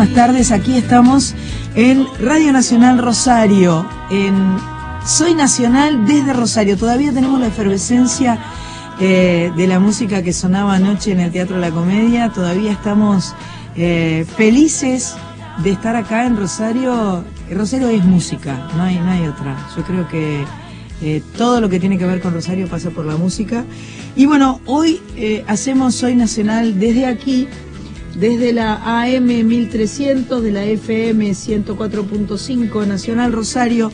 buenísimas tardes. Aquí estamos en Radio Nacional Rosario, en Soy Nacional desde Rosario. Todavía tenemos la efervescencia eh, de la música que sonaba anoche en el Teatro la Comedia. Todavía estamos eh, felices de estar acá en Rosario. Rosario es música, no hay, no hay otra. Yo creo que eh, todo lo que tiene que ver con Rosario pasa por la música. Y bueno, hoy hacemos Soy Nacional desde aquí, desde la AM 1300, de la FM 104.5 Nacional Rosario.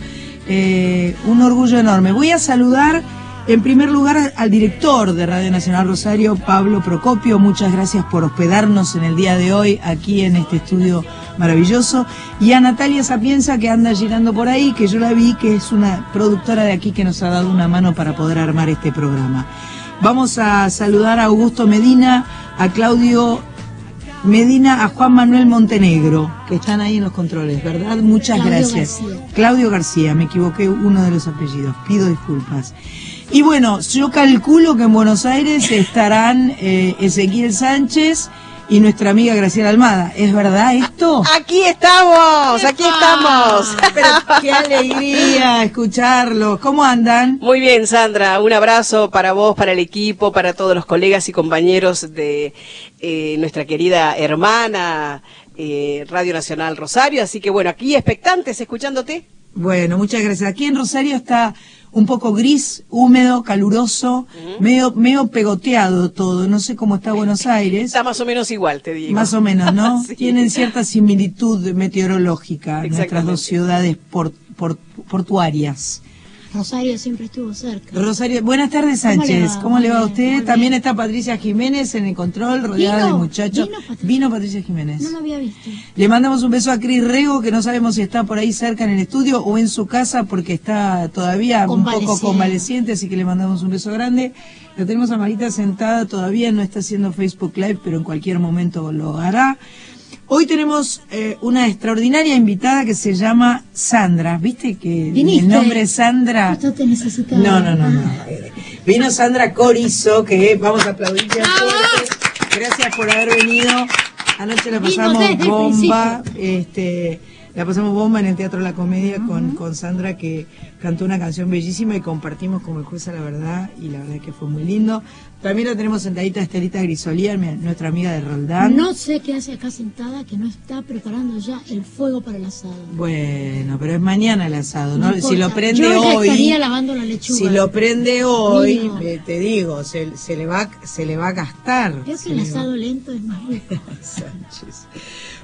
Eh, un orgullo enorme. Voy a saludar en primer lugar al director de Radio Nacional Rosario, Pablo Procopio. Muchas gracias por hospedarnos en el día de hoy aquí en este estudio maravilloso. Y a Natalia Sapienza que anda girando por ahí, que yo la vi, que es una productora de aquí que nos ha dado una mano para poder armar este programa. Vamos a saludar a Augusto Medina, a Claudio Medina, a Juan Manuel Montenegro, que están ahí en los controles, ¿verdad? Muchas Claudio gracias. García. Claudio García, me equivoqué uno de los apellidos, pido disculpas. Y bueno, yo calculo que en Buenos Aires estarán eh, Ezequiel Sánchez y nuestra amiga Graciela Almada. ¿Es verdad esto? Aquí estamos, aquí estamos. Pero qué alegría escucharlos. ¿Cómo andan? Muy bien, Sandra. Un abrazo para vos, para el equipo, para todos los colegas y compañeros de eh, nuestra querida hermana eh, Radio Nacional Rosario. Así que bueno, aquí expectantes, escuchándote. Bueno, muchas gracias. Aquí en Rosario está un poco gris, húmedo, caluroso, medio, medio pegoteado todo. No sé cómo está Buenos Aires. Está más o menos igual, te digo. Más o menos, ¿no? Sí. Tienen cierta similitud meteorológica nuestras dos ciudades por- por- portuarias. Rosario siempre estuvo cerca. Rosario, buenas tardes ¿Cómo le Sánchez. ¿Cómo le va a usted? También está Patricia Jiménez en el control, rodeada Vino, de muchachos. vino Patricia. Vino Patricia Jiménez. No lo había visto. Le mandamos un beso a Cris Rego, que no sabemos si está por ahí cerca en el estudio o en su casa, porque está todavía un poco Convaleciente. convaleciente, así que le mandamos un beso grande. La tenemos a Marita sentada, todavía no está haciendo Facebook Live, pero en cualquier momento lo hará. Hoy tenemos eh, una extraordinaria invitada que se llama Sandra. ¿Viste que Viniste. el nombre es Sandra? Te. No, no, no, no. Eh, Vino Sandra Corizo, que vamos a aplaudirle. Gracias por haber venido. Anoche la pasamos bomba. Este, la pasamos bomba en el Teatro La Comedia con, con Sandra, que cantó una canción bellísima y compartimos como el juez a la verdad. Y la verdad que fue muy lindo. También la tenemos sentadita Estelita Grisolía, nuestra amiga de Roldán. No sé qué hace acá sentada que no está preparando ya el fuego para el asado. Bueno, pero es mañana el asado, ¿no? No si lo prende Yo hoy. estaría lavando la lechuga. Si lo prende hoy, te digo, se, se le va, se le va a gastar. Creo que el va- asado lento es más rico. Sánchez.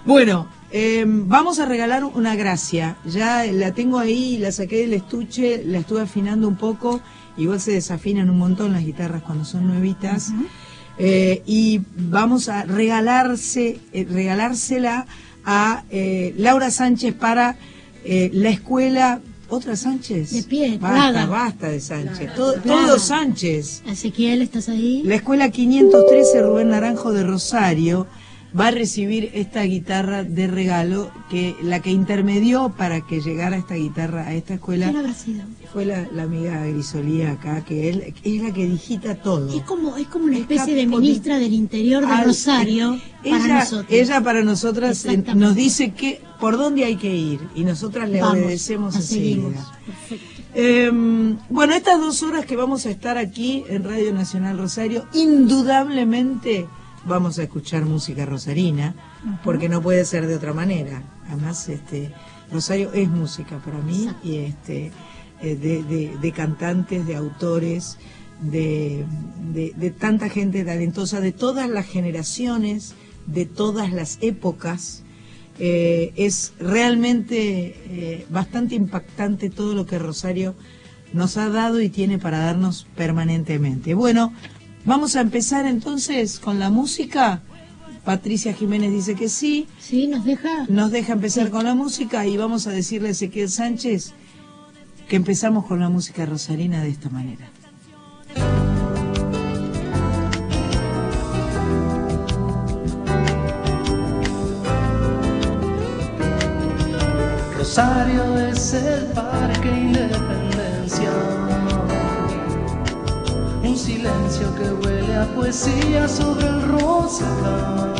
Bueno, eh, vamos a regalar una gracia. Ya la tengo ahí, la saqué del estuche, la estuve afinando un poco. Igual se desafinan un montón las guitarras cuando son nuevitas. Eh, y vamos a regalarse, eh, regalársela a eh, Laura Sánchez para eh, la escuela. ¿Otra Sánchez? De pie, Basta, Plaga. basta de Sánchez. Todo- Plaga. todos Sánchez. Ezequiel, ¿estás ahí? La escuela 513 Rubén Naranjo de Rosario va a recibir esta guitarra de regalo que la que intermedió para que llegara esta guitarra a esta escuela ¿Quién habrá sido? fue la, la amiga Grisolía acá, que él, es la que digita todo. Es como, es como una especie de ministra del interior de Al- Rosario para ella, nosotros. ella para nosotras eh, nos dice que por dónde hay que ir y nosotras le Vamos, obedecemos enseguida. Eh, bueno, estas dos horas que vamos a estar aquí en Radio Nacional Rosario, indudablemente vamos a escuchar música rosarina, porque no puede ser de otra manera. Además, este Rosario es música para mí Exacto. y este eh, de, de- de cantantes, de autores, de, de- de tanta gente talentosa, de todas las generaciones, de todas las épocas. Eh, es realmente eh, bastante impactante todo lo que Rosario nos ha dado y tiene para darnos permanentemente. Bueno, Vamos a empezar entonces con la música. Patricia Jiménez dice que sí. Sí, nos deja. Nos deja empezar con la música y vamos a decirle a Ezequiel Sánchez que empezamos con la música rosarina de esta manera. Rosario es el parque Independencia. Un silencio que huele a poesía sobre el rosal.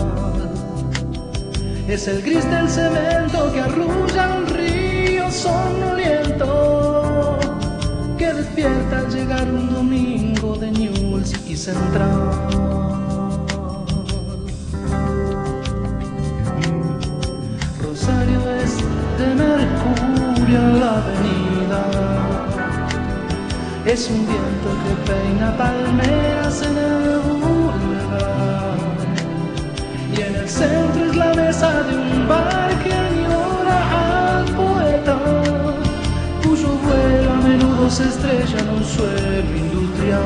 Es el gris del cemento que arrulla un río sonoliento que despierta al llegar un domingo de Newell's y Central. de Mercurio en la avenida. Es un viento que peina palmeras en el boulevard. Y en el centro es la mesa de un bar que añora al poeta, cuyo vuelo a menudo se estrella en un suelo industrial.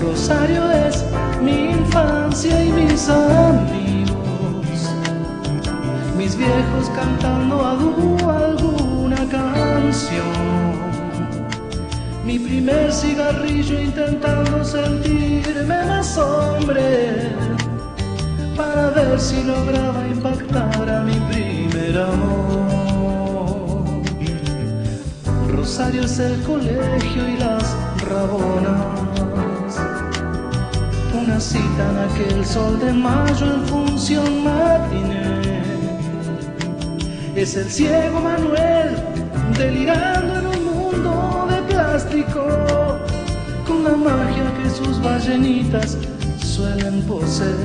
Rosario es mi infancia y mis amigos, cantando a alguna canción, mi primer cigarrillo intentando sentirme más hombre para ver si lograba impactar a mi primer amor. Rosario es el colegio y las rabonas una cita en aquel sol de mayo en función matiné. Es el ciego Manuel delirando en un mundo de plástico con la magia que sus ballenitas suelen poseer.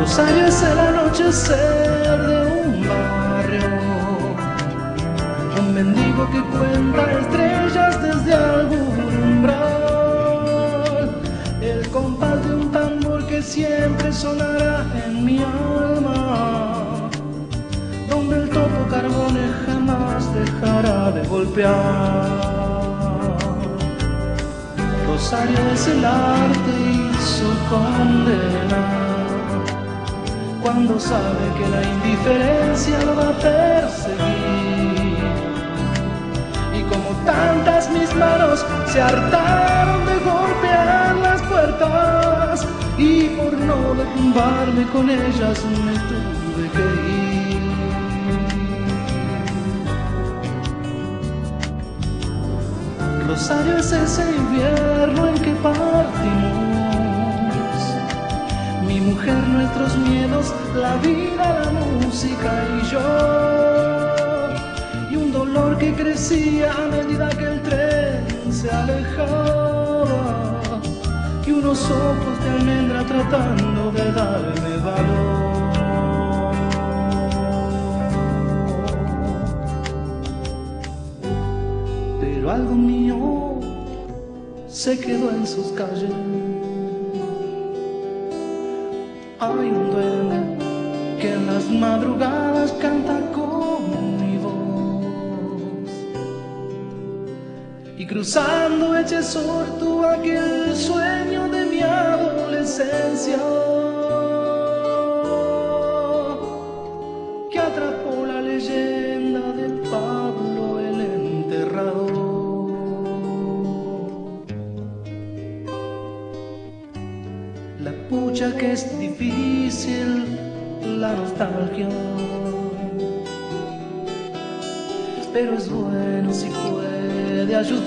Rosario es el anochecer de un barrio mendigo que cuenta estrellas desde algún que siempre sonará en mi alma. Donde el topo carbone jamás dejará de golpear. Rosario es el arte y su condena. Cuando sabe que la indiferencia lo va a perseguir como tantas mis manos se hartaron de golpear las puertas y no derrumbarme con ellas me tuve que ir. Rosario es ese invierno en que partimos, mi mujer, nuestros miedos, la vida, la música y yo que crecía a medida que el tren se alejaba y unos ojos de almendra tratando de darme valor. Pero algo mío se quedó en sus calles. Hay un duende que en las madrugadas canta cruzando Echezor tu aquel sueño de mi adolescencia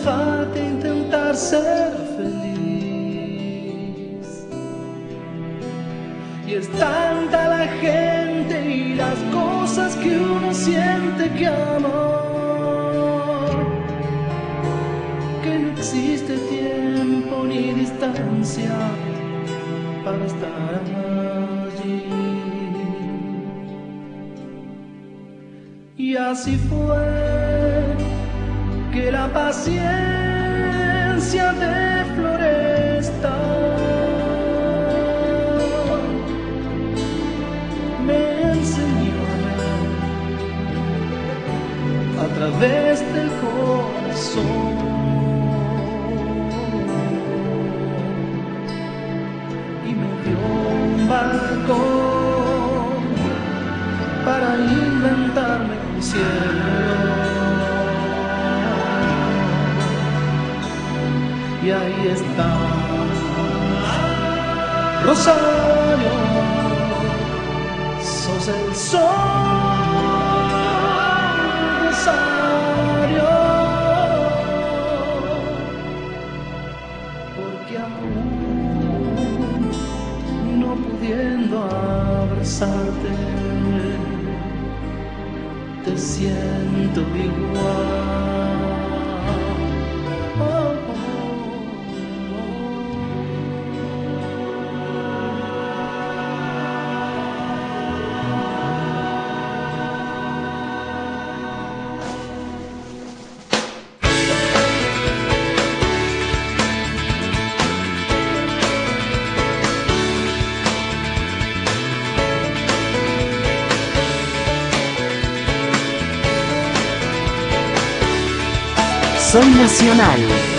puede ayudarte a intentar ser feliz. Y es tanta la gente y las cosas que uno siente que ama, que no existe tiempo ni distancia para estar allí. Y así fue la paciencia de fiesta. Soy Nacional.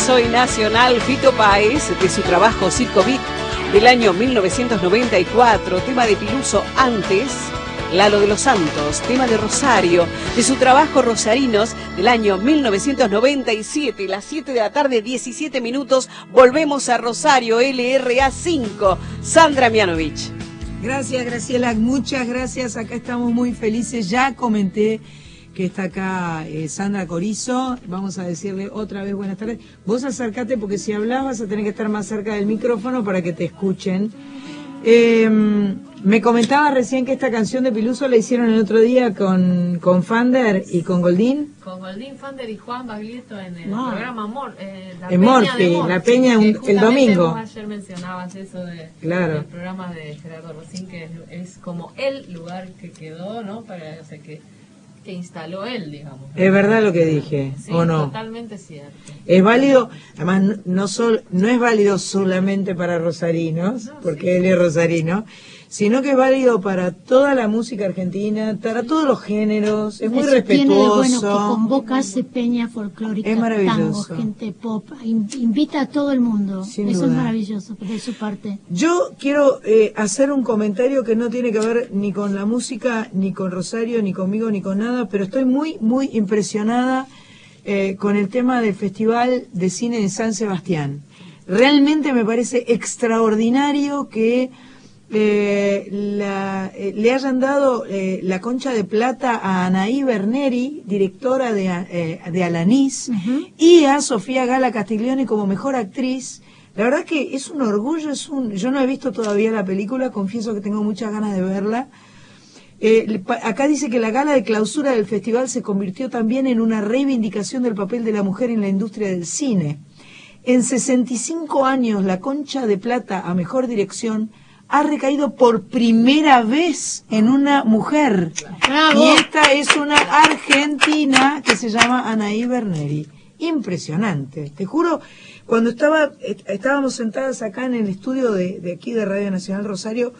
Manso y Nacional Fito Páez de su trabajo Circo Beat del año 1994, tema de Piluso antes, Lalo de los Santos, tema de Rosario, de su trabajo Rosarinos del año 1997, las 7 de la tarde, 17 minutos, volvemos a Rosario LRA 5, Sandra Mianovich. Gracias, Graciela, muchas gracias, acá estamos muy felices, ya comenté que está acá eh, Sandra Corizo. Vamos a decirle otra vez buenas tardes. Vos acercate porque si hablas vas a tener que estar más cerca del micrófono para que te escuchen. Eh, me comentaba recién que esta canción de Piluso la hicieron el otro día con, con Fander y con Goldín. Con Goldín Fander y Juan Baglietto en el programa Mor, eh, la En Peña Morphy, de la Peña un- el domingo. vos ayer mencionabas eso de, Claro. del programa de Gerardo Rosín, que es, es como el lugar que quedó, ¿no? Para, o sea, que, que instaló él, digamos. Es verdad lo que dije, Sí, ¿o no? totalmente cierto. Es válido, además no, no, sol- no es válido solamente para rosarinos, porque él es rosarino, sino que es válido para toda la música argentina, para todos los géneros, es muy Eso tiene de bueno que respetuoso. convoca hace peña folclórica, Es maravilloso. tango, gente pop, in- invita a todo el mundo. Sin Eso duda. es maravilloso de su parte. Yo quiero eh, hacer un comentario que no tiene que ver ni con la música, ni con Rosario, ni conmigo, ni con nada, pero estoy muy, muy impresionada eh, con el tema del Festival de Cine de San Sebastián. Realmente me parece extraordinario que eh, la- eh, le hayan dado eh, la concha de plata a Anaí Berneri, directora de, de Alanis, y a Sofía Gala Castiglione como mejor actriz. La verdad que es un orgullo, es un, yo no he visto todavía la película, confieso que tengo muchas ganas de verla. Acá dice que la gala de clausura del festival se convirtió también en una reivindicación del papel de la mujer en la industria del cine. En 65 años, la concha de plata a mejor dirección ha recaído por primera vez en una mujer. ¡Bravo! Y esta es una argentina que se llama Anaí Berneri. Impresionante. Te juro, cuando estaba, est- estábamos sentadas acá en el estudio de, de aquí de Radio Nacional Rosario,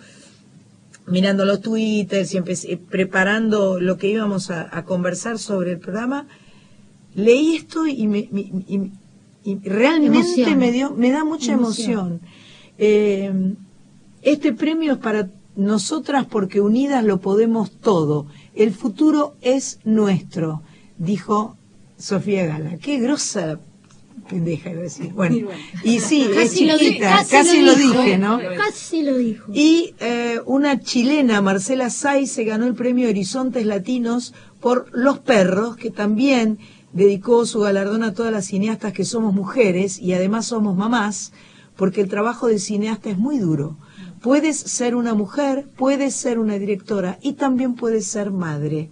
mirando los twitters y empecé, preparando lo que íbamos a, a conversar sobre el programa, leí esto y, me, me- y- y realmente Emoción. me dio, me da mucha Emoción. emoción. Eh, este premio es para nosotras porque unidas lo podemos todo. El futuro es nuestro, dijo Sofía Gala. Qué grosa pendeja iba a decir. Bueno, y sí, es Casi lo, di- chiquita, casi, lo, dijo, dije, ¿no? Casi lo dijo. Y eh, una chilena, Marcela Saiz, se ganó el premio Horizontes Latinos por Los Perros, que también dedicó su galardón a todas las cineastas que somos mujeres y además somos mamás, porque el trabajo de cineasta es muy duro. Puedes ser una mujer, puedes ser una directora y también puedes ser madre.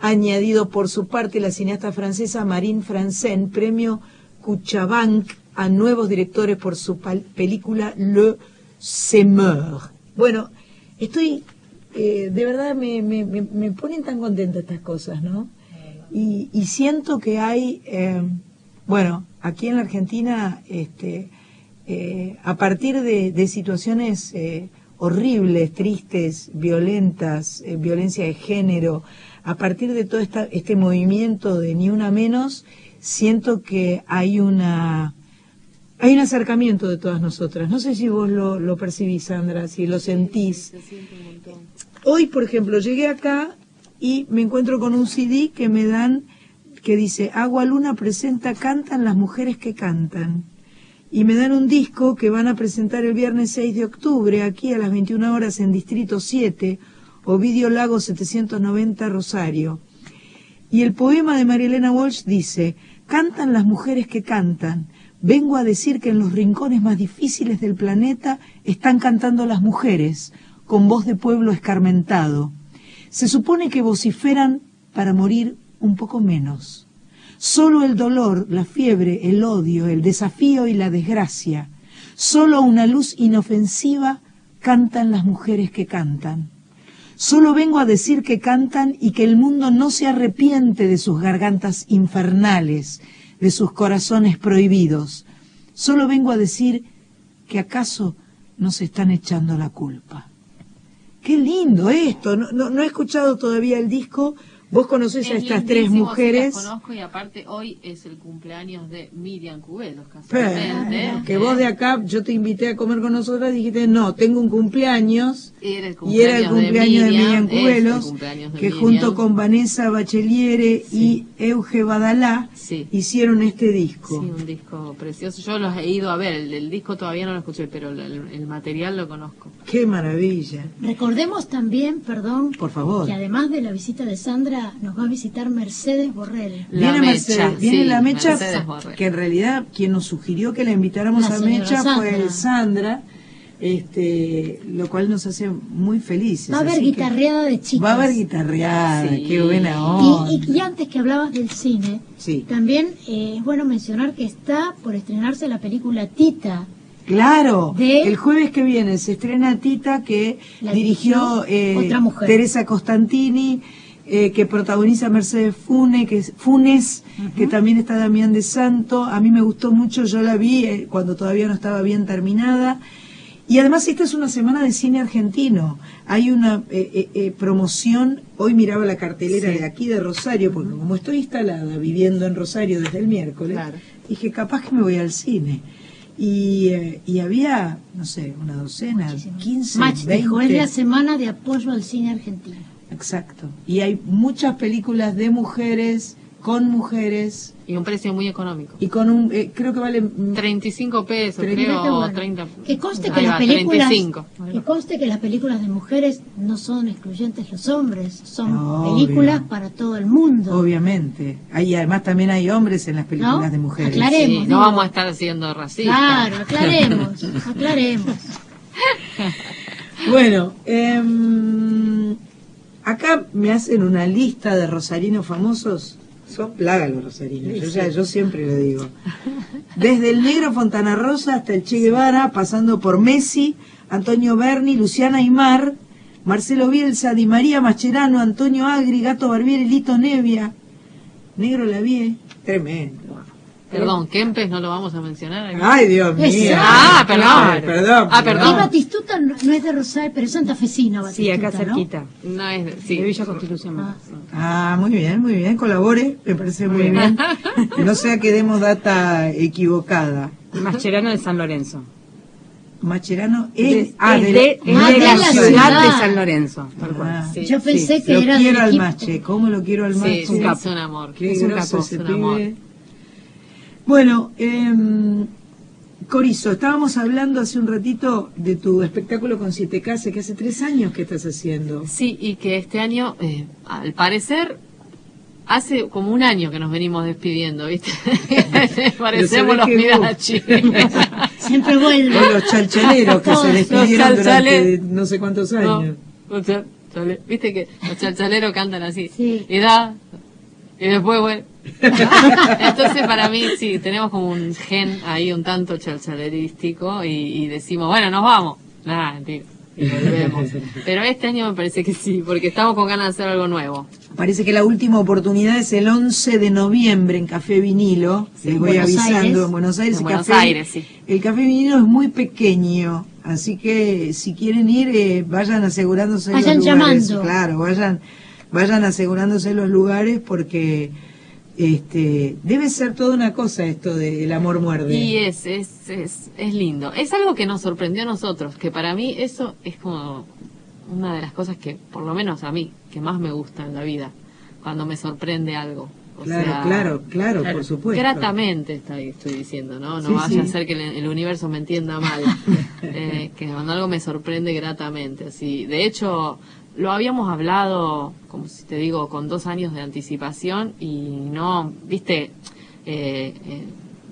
Añadido por su parte la cineasta francesa Marine Francen, premio Cuchabank a nuevos directores por su película Le Semeur. Bueno, estoy, eh, de verdad me, ponen tan contenta estas cosas, ¿no? Y, y siento que hay, eh, bueno, aquí en la Argentina, este, eh, a partir de, de situaciones eh, horribles, tristes, violentas, eh, violencia de género, a partir de todo esta, este movimiento de ni una menos, siento que hay una hay un acercamiento de todas nosotras. No sé si vos lo, lo percibís, Sandra, si lo sentís. Hoy, por ejemplo, llegué acá y me encuentro con un CD que me dan que dice Agua Luna presenta Cantan las mujeres que cantan. Y me dan un disco que van a presentar el viernes 6 de octubre aquí a las 21 horas en Distrito 7, Ovidio Lago 790 Rosario. Y el poema de María Elena Walsh dice, cantan las mujeres que cantan. Vengo a decir que en los rincones más difíciles del planeta están cantando las mujeres, con voz de pueblo escarmentado. Se supone que vociferan para morir un poco menos. Solo el dolor, la fiebre, el odio, el desafío y la desgracia. Solo una luz inofensiva cantan las mujeres que cantan. Solo vengo a decir que cantan y que el mundo no se arrepiente de sus gargantas infernales, de sus corazones prohibidos. Solo vengo a decir que acaso nos están echando la culpa. Qué lindo esto. No, no, no he escuchado todavía el disco. Vos conocés a Es estas tres mujeres. las conozco y aparte hoy es el cumpleaños de Miriam Cubelos, Pero, casualmente. que vos de acá, yo te invité a comer con nosotras, dijiste, no, tengo un cumpleaños. Era el Y era el cumpleaños de Miriam el Cubelos, de que Miriam. junto con Vanessa Bacheliere y Euge Badalá Sí. hicieron este disco. Sí, un disco precioso. Yo los he ido a ver, el, el disco todavía no lo escuché, pero el, el material lo conozco. Qué maravilla. Recordemos también, perdón, Por favor. que además de la visita de Sandra, ahora nos va a visitar Mercedes Borrell. La viene Mecha, Mercedes, viene sí, la Mecha, Mercedes que en realidad quien nos sugirió que la invitáramos La a Mecha fue Sandra. Sandra, este, lo cual nos hace muy felices. Va a haber guitarreada de chicas. Va a haber guitarreada, Sí. qué buena onda. Y, y- y antes que hablabas del cine, Sí. también eh, es bueno mencionar que está por estrenarse la película Tita. Claro, de- el jueves que viene se estrena Tita que La dirigió dirigió eh, otra mujer. Teresa Costantini, eh, que protagoniza Mercedes Fune, que es Funes, que también está Damián de Santo. A mí me gustó mucho, yo la vi eh, cuando todavía no estaba bien terminada. Y además esta es una semana de cine argentino. Hay una eh, promoción, hoy miraba la cartelera de aquí de Rosario, porque como estoy instalada viviendo en Rosario desde el miércoles, Claro. dije, capaz que me voy al cine. Y, eh, y había, no sé, una docena, 15, Match 20. dijo, es la semana de apoyo al cine argentino. Exacto. Y hay muchas películas de mujeres, con mujeres, Y un precio muy económico. y con un, eh, creo que vale... mm, 35 pesos, Treinta, creo, o bueno. 30. Que conste que las va, películas 35. que conste que las películas de mujeres no son excluyentes los hombres, son Obvio. películas para todo el mundo. Obviamente. Hay, además también hay hombres en las películas ¿No? de mujeres. Aclaremos. Sí, no vamos a estar siendo racistas. Claro, aclaremos, aclaremos. Bueno, em, acá me hacen una lista de rosarinos famosos. Son plaga los rosarinos, yo, ya- yo siempre lo digo. Desde el negro Fontana Rosa hasta el Che Guevara, pasando por Messi, Antonio Berni, Luciana Aymar, Marcelo Bielsa, Di María Mascherano, Antonio Agri, Gato Barbieri, Lito Nevia, Negro Lavie, tremendo. Perdón, Kempes no lo vamos a mencionar. Ay, Dios mío. Exacto. Ah, perdón. Perdón. Ah, Y perdón. Batistuta no, no es de Rosario, pero es santafesina Sí, Batistuta, acá ¿no? cerquita. No es, sí. De Villa Constitución. Ah. Ah, muy bien, muy bien, colabore, me parece muy bien. No sea que demos data equivocada. Mascherano de San Lorenzo. Macherano es, ah, es de, de, es Ah, de de la ciudad, ciudad. de San Lorenzo. Ah, Sí. Yo pensé que Lo era quiero del al mache, ¿cómo lo quiero al Sí, mache? es un, es un amor. Qué es un capo, ese es un amor. Bueno, eh, Corizo, estábamos hablando hace un ratito de tu espectáculo con Siete Casas, que hace tres años que estás haciendo. Sí, y que este año, eh, al parecer, hace como un año que nos venimos despidiendo, ¿viste? Parecemos los Mirachi. Siempre vuelve. O los chalchaleros que se despidieron durante no sé cuántos No, años. chale- Viste que los chalchaleros cantan así. Sí. Y da, y después, bueno. Entonces, para mí, sí, tenemos como un gen ahí un tanto chalchalerístico y, y decimos, bueno, nos vamos. Nada, mentira. Y volvemos. Pero este año me parece que sí, porque estamos con ganas de hacer algo nuevo. Parece que la última oportunidad es el 11 de noviembre en Café Vinilo. Les voy Buenos avisando Aires. en Buenos Aires. En el Buenos café, Aires, sí. El Café Vinilo es muy pequeño, así que si quieren ir, eh, vayan asegurándose Vayan los lugares. llamando. Claro, vayan, vayan asegurándose los lugares porque este debe ser toda una cosa esto del amor muerde. Y es, es, es, es lindo. Es algo que nos sorprendió a nosotros, que para mí eso es como una de las cosas que, por lo menos a mí, que más me gusta en la vida, cuando me sorprende algo. O claro, sea, claro, claro, por supuesto. Gratamente está- estoy diciendo, ¿no? No Sí, vaya sí. a ser que el, el universo me entienda mal. Eh, que cuando algo me sorprende gratamente. Así. De hecho, lo habíamos hablado, como si te digo, con dos años de anticipación y no, viste, eh, eh,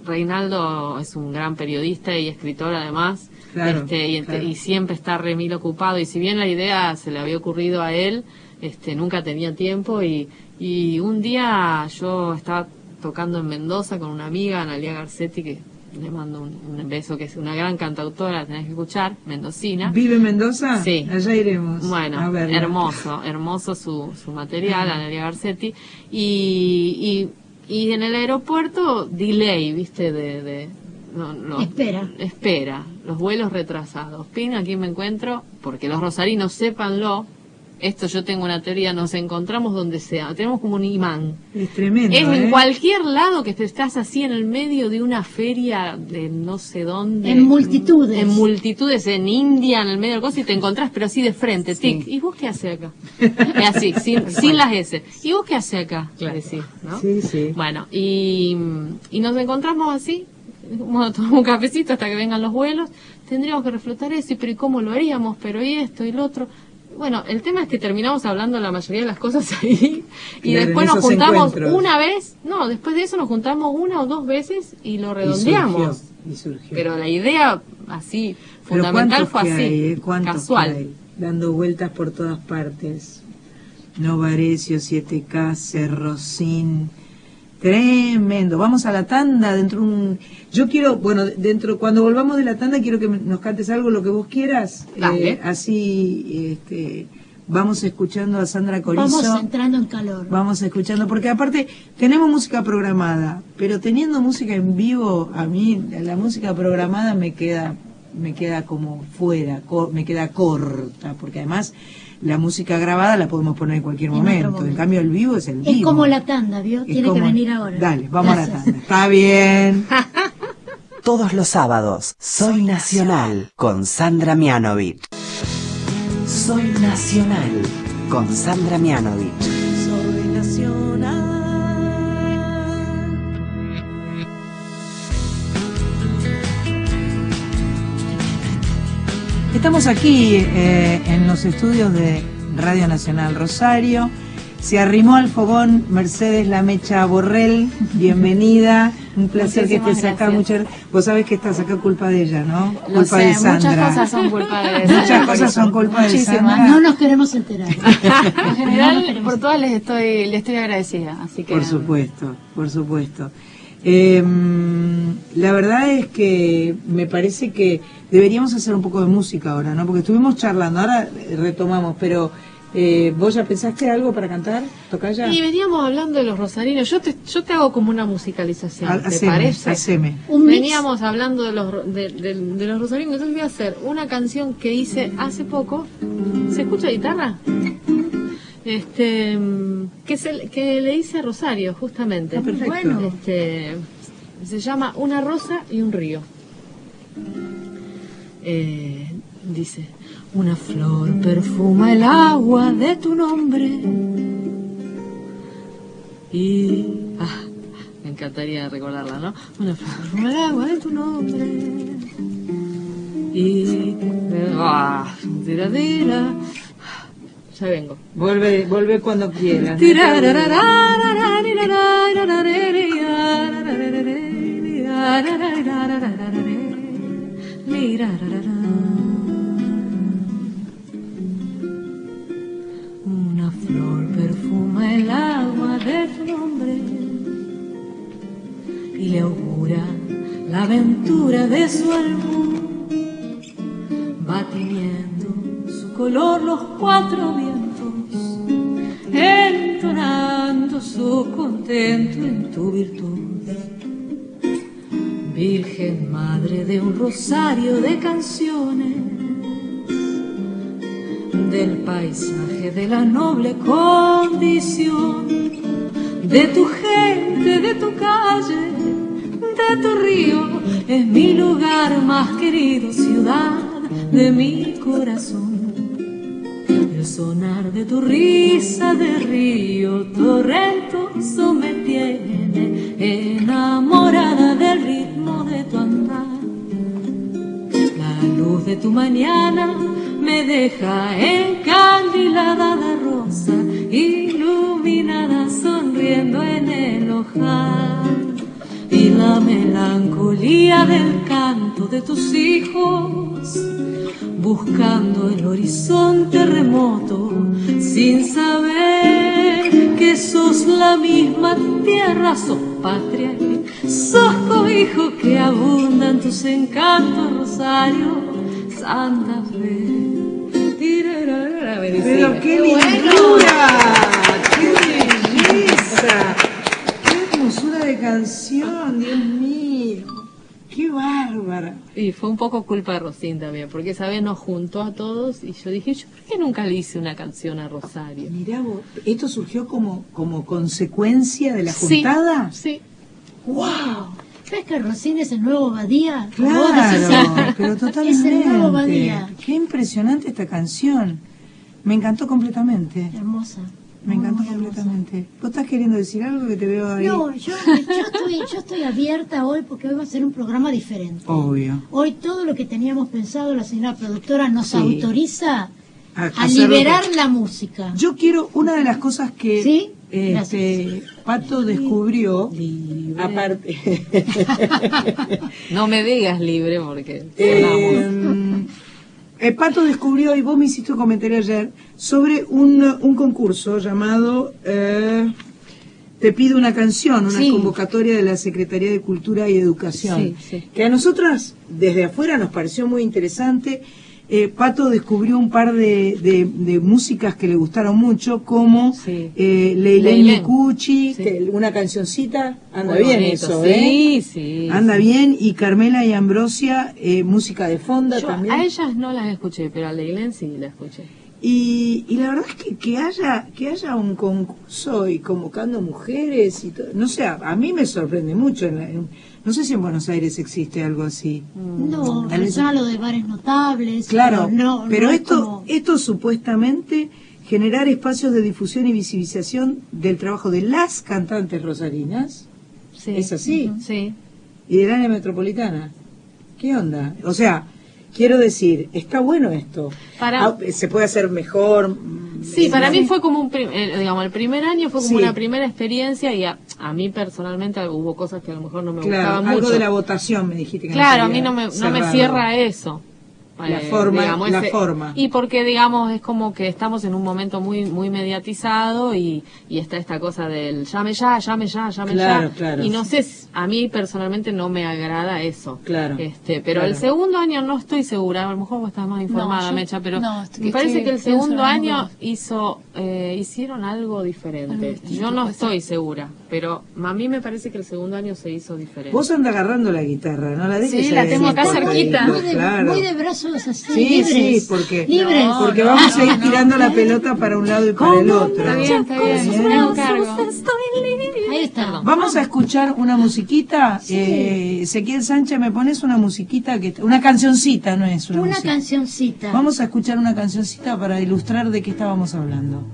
Reinaldo es un gran periodista y escritor además. Claro, este, y, ente- claro. y siempre está remil ocupado y si bien la idea se le había ocurrido a él, este, nunca tenía tiempo y, y un día yo estaba tocando en Mendoza con una amiga, Analia Garcetti, que le mando un, un beso, que es una gran cantautora, la tenés que escuchar, mendocina. ¿Vive en Mendoza? Sí. Allá iremos. Bueno, a hermoso, hermoso su, su material, Analia Garcetti. Y, y, y en el aeropuerto, delay, viste, de... de no, no, Espera. Espera, los vuelos retrasados. Pin, aquí me encuentro, porque los rosarinos, sépanlo, esto yo tengo una teoría, nos encontramos donde sea, tenemos como un imán. Es tremendo. Es en ¿eh? cualquier lado que estás así en el medio de una feria de no sé dónde. En multitudes. En multitudes, en India, en el medio del coso, y te encontrás, pero así de frente, tic. ¿Y vos qué haces acá? Así, sin, sin las S. ¿Y vos qué haces acá? Decís, ¿no? Sí, sí. Bueno, y, y nos encontramos así, bueno, tomamos un cafecito hasta que vengan los vuelos, tendríamos que reflotar eso, y pero ¿y cómo lo haríamos? Pero y esto y lo otro. Bueno, el tema es que terminamos hablando la mayoría de las cosas ahí y después nos juntamos una vez, no, después de eso nos juntamos una o dos veces y lo Y redondeamos. surgió, y surgió. Pero la idea así, Pero fundamental ¿cuántos fue así, hay, eh? ¿Cuántos que casual. hay? Dando vueltas por todas partes. Novarecio, 7K, Cerrocín. Tremendo. Vamos a la tanda dentro de un... Yo quiero, bueno, dentro, cuando volvamos de la tanda quiero que nos cantes algo, lo que vos quieras. Dale. Eh, así, este, vamos escuchando a Sandra Corizo. Vamos entrando en calor. Vamos escuchando, porque aparte tenemos música programada, pero teniendo música en vivo, a mí la música programada me queda, me queda como fuera, co- me queda corta, porque además la música grabada la podemos poner en cualquier En momento. momento. en cambio el vivo es el vivo. Es como la tanda, ¿vio? Es Tiene que venir ahora. Dale, vamos a la tanda. Está bien. Todos los sábados, Soy Nacional con Sandra Mianovich. Soy Nacional con Sandra Mianovich. Estamos aquí eh, en los estudios de Radio Nacional Rosario. Se arrimó al fogón Mercedes La Mecha Borrell. Bienvenida. Un placer que estés acá. Muchas, vos sabés que estás acá culpa de ella, ¿no? Lo culpa sé, de Sandra. muchas cosas son culpa de Muchas cosas son culpa de Muchísimas. Sandra. No nos queremos enterar. En general, por todas les estoy, les estoy agradecida, así que... Por supuesto, por supuesto. Eh, la verdad es que me parece que deberíamos hacer un poco de música ahora, ¿no? Porque estuvimos charlando, ahora retomamos, pero eh, ¿vos ya pensaste algo para cantar? ¿Tocar ya? Y veníamos hablando de los rosarinos. Yo te, yo te hago como una musicalización, Ha- ¿te haceme, parece? haceme. Un mix. Veníamos hablando de los, ro- de, de- de los rosarinos, entonces voy a hacer una canción que hice hace poco. ¿Se escucha guitarra? Este, mm, que, se, que le hice a Rosario, justamente. Ah, perfecto. Bueno. Este, se llama Una rosa y un río. Eh, dice, una flor perfuma el agua de tu nombre. Y... ah, me encantaría recordarla, ¿no? Una flor perfuma el agua de tu nombre. Y... ah, tira, tira. Ya vengo. Vuelve, vuelve cuando quieras. Una flor perfuma el agua de tu nombre y le augura la aventura de su tiñendo su color los cuatro vientos, entonando su contento en tu virtud. Virgen Madre de un rosario de canciones, del paisaje de la noble condición, de tu gente, de tu calle, de tu río, es mi lugar más querido, ciudad de mi corazón. Sonar de tu risa de río torrentoso me tiene enamorada del ritmo de tu andar. La luz de tu mañana me deja encandilada de rosa, iluminada sonriendo en el ojal. Y la melancolía del de tus hijos, buscando el horizonte remoto, sin saber que sos la misma tierra, sos patria, sos cobijo que abundan tus encantos, Rosario, Santa Fe. Pero qué lindura, qué belleza, qué hermosura de canción, Dios mío, qué bárbara. Y fue un poco culpa de Rosín también, porque esa vez nos juntó a todos y yo dije, ¿yo por qué nunca le hice una canción a Rosario? Mirá vos, ¿esto surgió como, como consecuencia de la juntada? Sí. ¡Wow! ¿Ves que Rosín es el nuevo Badía? Claro, pero Es el nuevo totalmente. Badía. Qué impresionante esta canción. Me encantó completamente. Hermosa. Me encantó muy completamente. ¿Vos estás queriendo decir algo que te veo ahí? No, yo, yo, estoy, yo estoy abierta hoy porque hoy va a ser un programa diferente. Obvio. Hoy todo lo que teníamos pensado, la señora productora nos Sí. autoriza a, liberar que- la música. Yo quiero, una de las cosas que Sí, este, Pato descubrió, aparte, No me digas libre porque... eh, eh, Pato descubrió, y vos me hiciste un comentario ayer, sobre un, un concurso llamado eh, Te pido una canción, una Sí. convocatoria de la Secretaría de Cultura y Educación, Sí, sí. que a nosotras desde afuera nos pareció muy interesante. Eh, Pato descubrió un par de, de- de músicas que le gustaron mucho, como Sí. eh, Leilén. Cuchi, Sí. que una cancioncita, anda Muy bien bonito, eso, sí, ¿eh? sí, Anda bien, y Carmela y Ambrosia, eh, música de fonda Yo también. a ellas no las escuché, pero a Leilén sí la escuché. Y, y la verdad es que, que haya que haya un concurso y convocando mujeres y todo, no sé, a, a mí me sorprende mucho. en la- en- no sé si en Buenos Aires existe algo así. No, Tal vez- lo de bares notables. Claro, no, pero no es esto, como- esto supuestamente generar espacios de difusión y visibilización del trabajo de las cantantes rosarinas Sí. ¿Es así? Sí. y del área metropolitana. ¿Qué onda? O sea, quiero decir, está bueno esto. Para- Ah, se puede hacer mejor. mm, Sí, eh, para mí fue como un, prim- eh, digamos, el primer año fue como Sí. una primera experiencia y a, a mí personalmente hubo cosas que a lo mejor no me Claro, gustaban algo mucho. de la votación me dijiste que Claro, a mí no me, no me cierra eso. Eh, La forma- la forma. Y porque, digamos, es como que estamos en un momento muy muy mediatizado y, y está esta cosa del llame ya, llame ya, llame Claro, ya. claro. Y no sé, a mí personalmente no me agrada eso. Claro, Este, pero claro. el segundo año no estoy segura, a lo mejor vos estás más informada, yo- Mecha, pero no, estoy- me parece estoy- que el segundo año hizo eh, hicieron algo diferente. Algo distinto, Yo no estoy segura, pero a mí me parece que el segundo año se hizo diferente. Vos anda agarrando la guitarra, no la dejes Sí, la tengo acá cerquita. muy, de, claro. muy de brazos así, Sí, libres. sí, porque, Libres. porque vamos a ir tirando la pelota para un lado y para el otro. Está bien, está bien. Ahí está. Vamos a escuchar una musiquita. Eh, Ezequiel Sánchez, ¿me pones una musiquita? que Una cancioncita, no es una, cancioncita. Vamos a escuchar una cancioncita para ilustrar de qué estábamos hablando.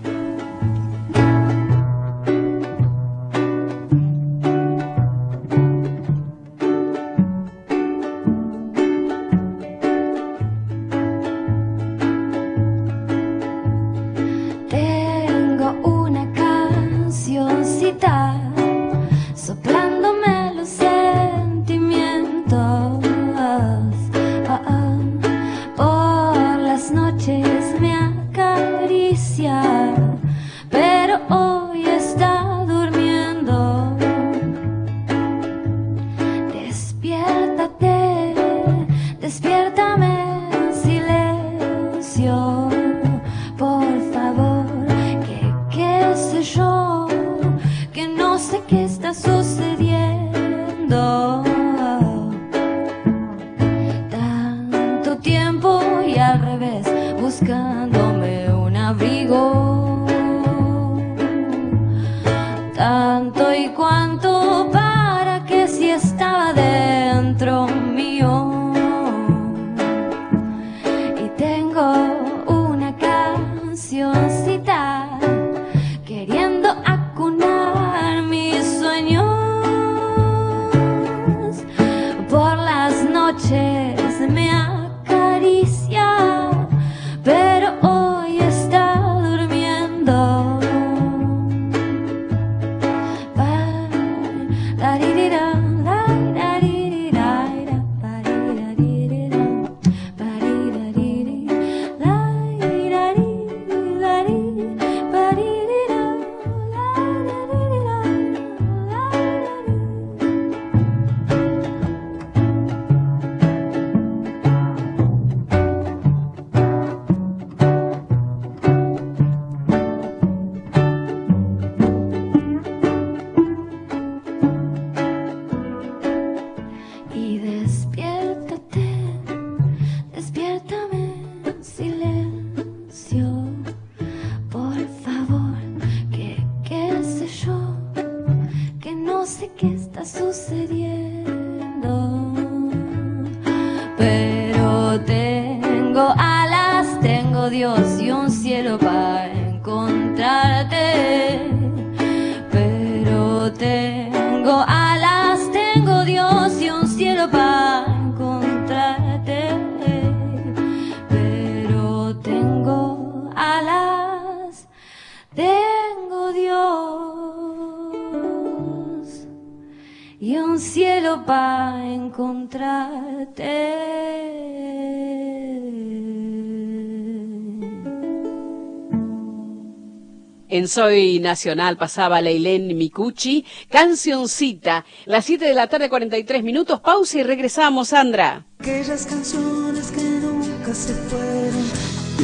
En Soy Nacional pasaba Leilén Micucci, cancioncita, las 7 de la tarde 43 minutos, pausa y regresamos, Sandra. Aquellas canciones que nunca se fueron.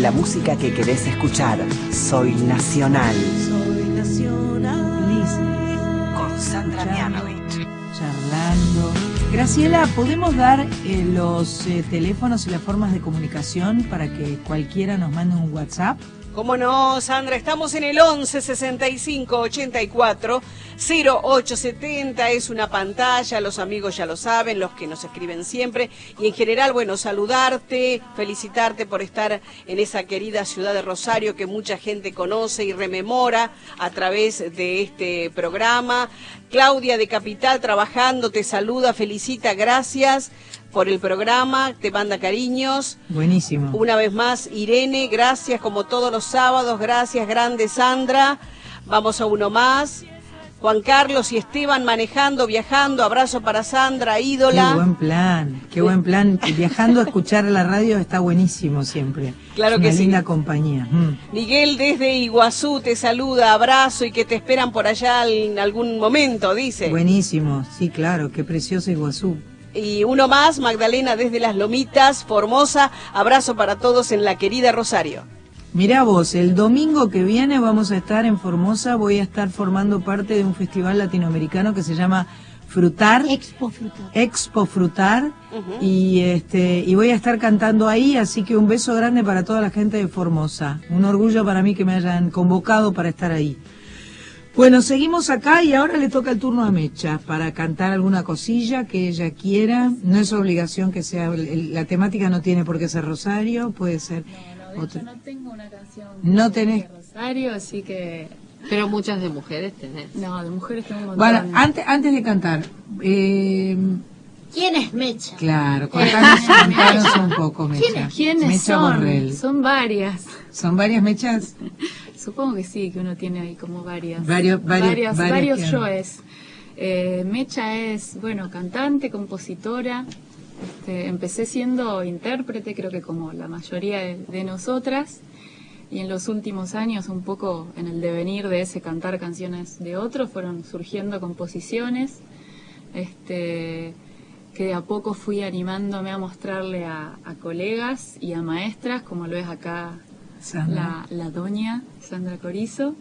La música que querés escuchar. Soy Nacional. Soy nacional. Feliz. Con Sandra Mianovich. charlando. Graciela, ¿podemos dar eh, los eh, teléfonos y las formas de comunicación para que cualquiera nos mande un WhatsApp? ¿Cómo no, Sandra? Estamos en el 11 65 84 0870. Es una pantalla, los amigos ya lo saben, los que nos escriben siempre. Y en general, bueno, saludarte, felicitarte por estar en esa querida ciudad de Rosario que mucha gente conoce y rememora a través de este programa. Claudia de Capital trabajando, te saluda, felicita, gracias por el programa, te manda cariños. Buenísimo. Una vez más, Irene, gracias como todos los sábados, gracias grande Sandra. Vamos a uno más. Juan Carlos y Esteban manejando, viajando, abrazo para Sandra, Qué ídola. buen plan, qué buen plan. Viajando a escuchar la radio está buenísimo siempre. Claro Es que una sí. linda compañía. Mm. Miguel desde Iguazú te saluda, abrazo y que te esperan por allá en algún momento, dice. Buenísimo, sí, claro, qué precioso Iguazú. Y uno más, Magdalena desde Las Lomitas, Formosa, abrazo para todos en la querida Rosario. Mirá vos, el domingo que viene vamos a estar en Formosa, voy a estar formando parte de un festival latinoamericano que se llama Frutar. Expo Frutal. Expo Frutar y este y voy a estar cantando ahí, así que un beso grande para toda la gente de Formosa. Un orgullo para mí que me hayan convocado para estar ahí. Bueno, seguimos acá y ahora le toca el turno a Mecha para cantar alguna cosilla que ella quiera. No es obligación que sea, el- la temática no tiene por qué ser Rosario, puede ser otra. no tengo una canción No tenés. Rosario, así que... Pero muchas de mujeres tenés. No, de mujeres tengo un montón. Bueno, antes, antes de cantar, eh, ¿Quién es Mecha? claro, contanos, contanos un poco, Mecha. ¿Quiénes- ¿Quiénes Mecha son? Borrell. Son varias. ¿Son varias mechas? Supongo que sí, que uno tiene ahí como varias. Varios- varios- varias- varios yoes. Eh, Mecha es, bueno, cantante, compositora. Este, empecé siendo intérprete, creo que como la mayoría de, de nosotras. Y en los últimos años, un poco en el devenir de ese cantar canciones de otros, fueron surgiendo composiciones. Este, que de a poco fui animándome a mostrarle a, a colegas y a maestras, como lo es acá Sandra. la, la doña Sandra Corizo,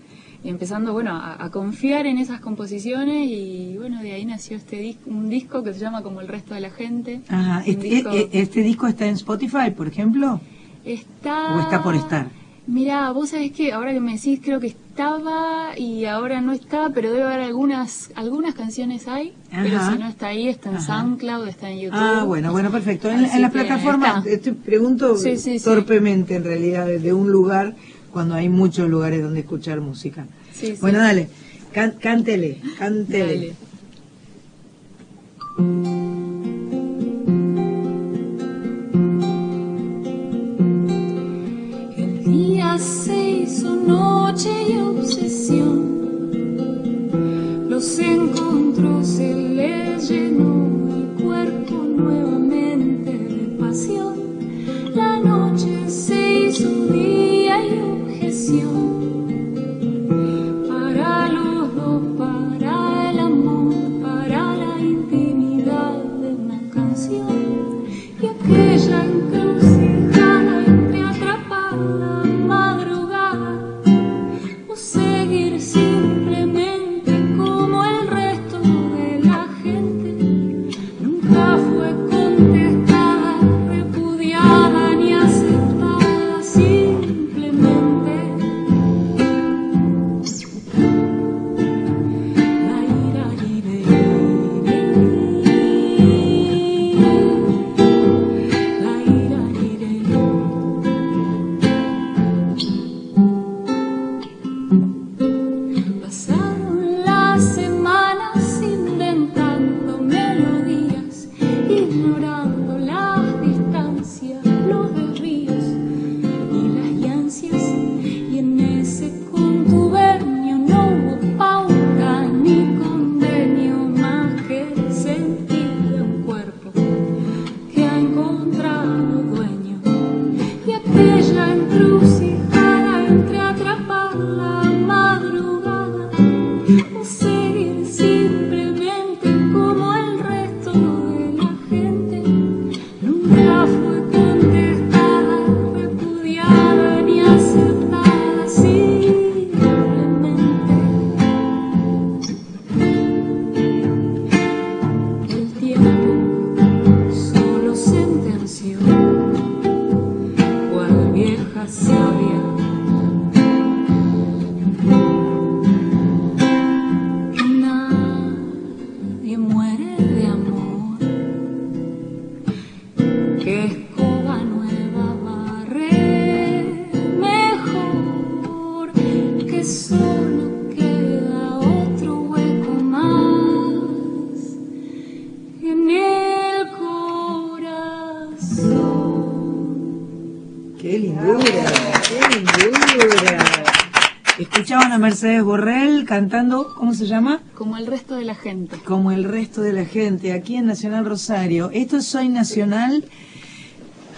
empezando bueno a, a confiar en esas composiciones y bueno de ahí nació este dis- un disco que se llama como el resto de la gente. Ajá, este, disco- e- este disco está en Spotify, por ejemplo, está o está por estar. Mira, vos sabés que ahora que me decís creo que estaba y ahora no está, pero debe haber algunas algunas canciones hay, pero Ajá. si no está ahí está en Ajá. SoundCloud, está en YouTube. Ah, bueno, bueno, perfecto. En, en la plataforma, eh, te pregunto Sí, sí, sí. torpemente en realidad, desde un lugar, cuando hay muchos lugares donde escuchar música. Sí, sí. Bueno, dale, can- cántele, cántele. Dale. El día se hizo noche y obsesión. Los encontró, se les llenó el cuerpo nuevamente de pasión. La noche se hizo objeción. Mercedes Borrell cantando, ¿cómo se llama? Como el resto de la gente. Como el resto de la gente, aquí en Nacional Rosario. Esto es Soy Nacional.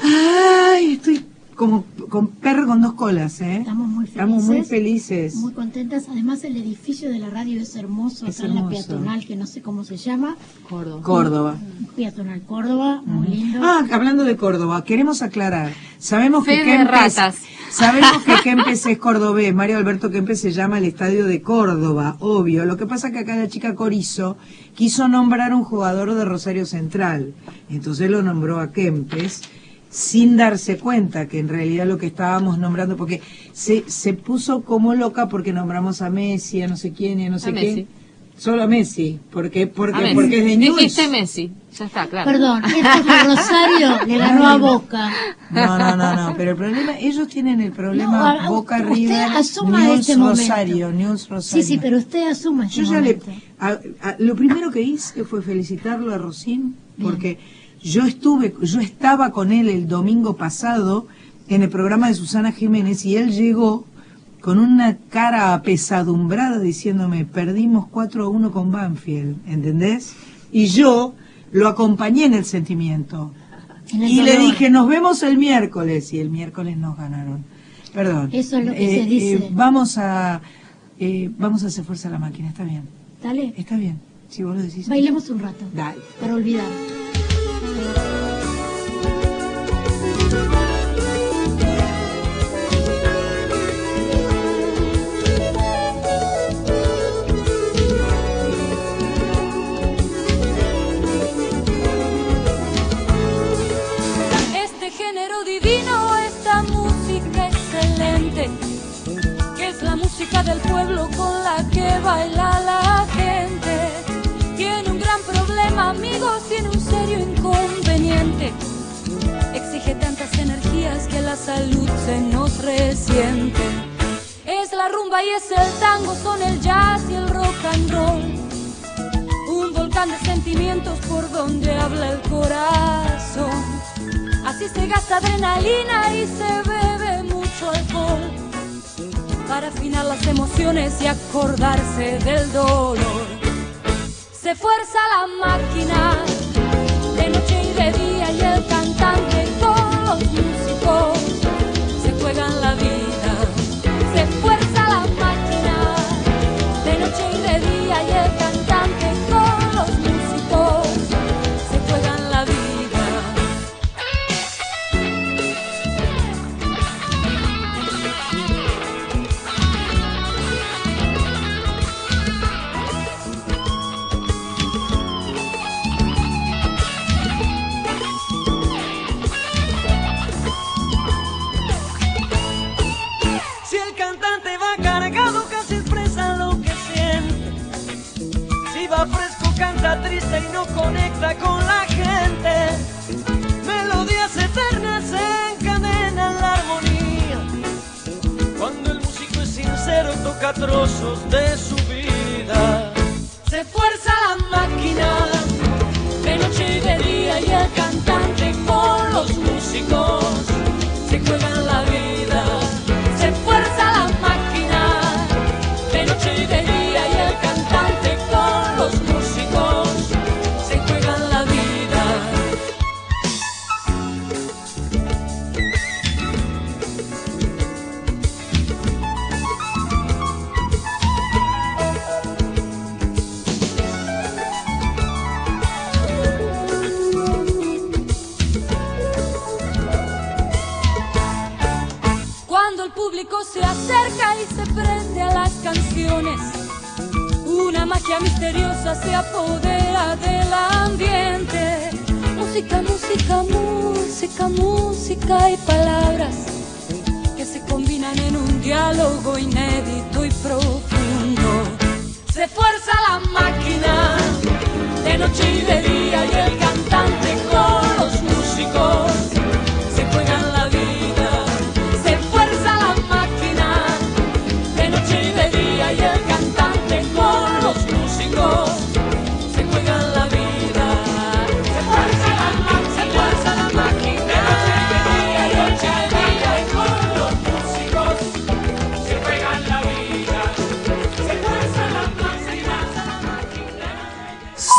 ¡Ay! Estoy como con perro con dos colas, ¿eh? Estamos muy felices. Estamos muy felices. Muy contentas. Además, el edificio de la radio es hermoso. Es acá en la peatonal, que no sé cómo se llama. Córdoba. Córdoba. Peatonal Córdoba, muy lindo. Ah, hablando de Córdoba, queremos aclarar. Sabemos Fe que de Kempes, ratas. Sabemos que Kempes es cordobés. Mario Alberto Kempes se llama el Estadio de Córdoba, obvio. Lo que pasa es que acá la chica Corizo quiso nombrar un jugador de Rosario Central. Entonces lo nombró a Kempes sin darse cuenta que en realidad lo que estábamos nombrando, porque se, se puso como loca porque nombramos a Messi, a no sé quién y a no sé A quién. Messi. Solo a Messi, porque, porque, A Messi. porque es de News. Dijiste Messi. Ya está, claro. Perdón, esto es que Rosario le ganó a Boca. No, no, no, no, pero el problema, ellos tienen el problema No, Boca usted River, asuma News este momento. Rosario, News Rosario. Sí, sí, pero usted asuma este Yo ya le, momento. a- a- lo primero que hice fue felicitarlo a Rosín, porque yo estuve, yo estaba con él el domingo pasado en el programa de Susana Jiménez y él llegó con una cara apesadumbrada diciéndome, perdimos 4 a 1 con Banfield, ¿entendés? Y yo lo acompañé en el sentimiento. En el Y le dije, nos vemos el miércoles. Y el miércoles nos ganaron. Perdón. Eso es lo que se dice. vamos a eh, vamos a hacer fuerza a la máquina, está bien. Dale, Está bien. Si vos lo decís. bailemos un rato. Dale. Para olvidar. Música del pueblo con la que baila la gente. Tiene un gran problema, amigos, tiene un serio inconveniente. Exige tantas energías que la salud se nos resiente. Es la rumba y es el tango, son el jazz y el rock and roll. Un volcán de sentimientos por donde habla el corazón. Así se gasta adrenalina y se bebe mucho alcohol para afinar las emociones y acordarse del dolor. Se fuerza la máquina de noche y de día y el cantante con los músicos se juegan la vida. Conecta con la gente. Melodías eternas encadenan la armonía. Cuando el músico es sincero, toca trozos de su vida. Se fuerza la máquina de noche y de día y el cantante con los músicos se acerca y se prende a las canciones, una magia misteriosa se apodera del ambiente. Música, música, música, música y palabras que se combinan en un diálogo inédito y profundo. Se fuerza la máquina de noche y de día y el cantante con los músicos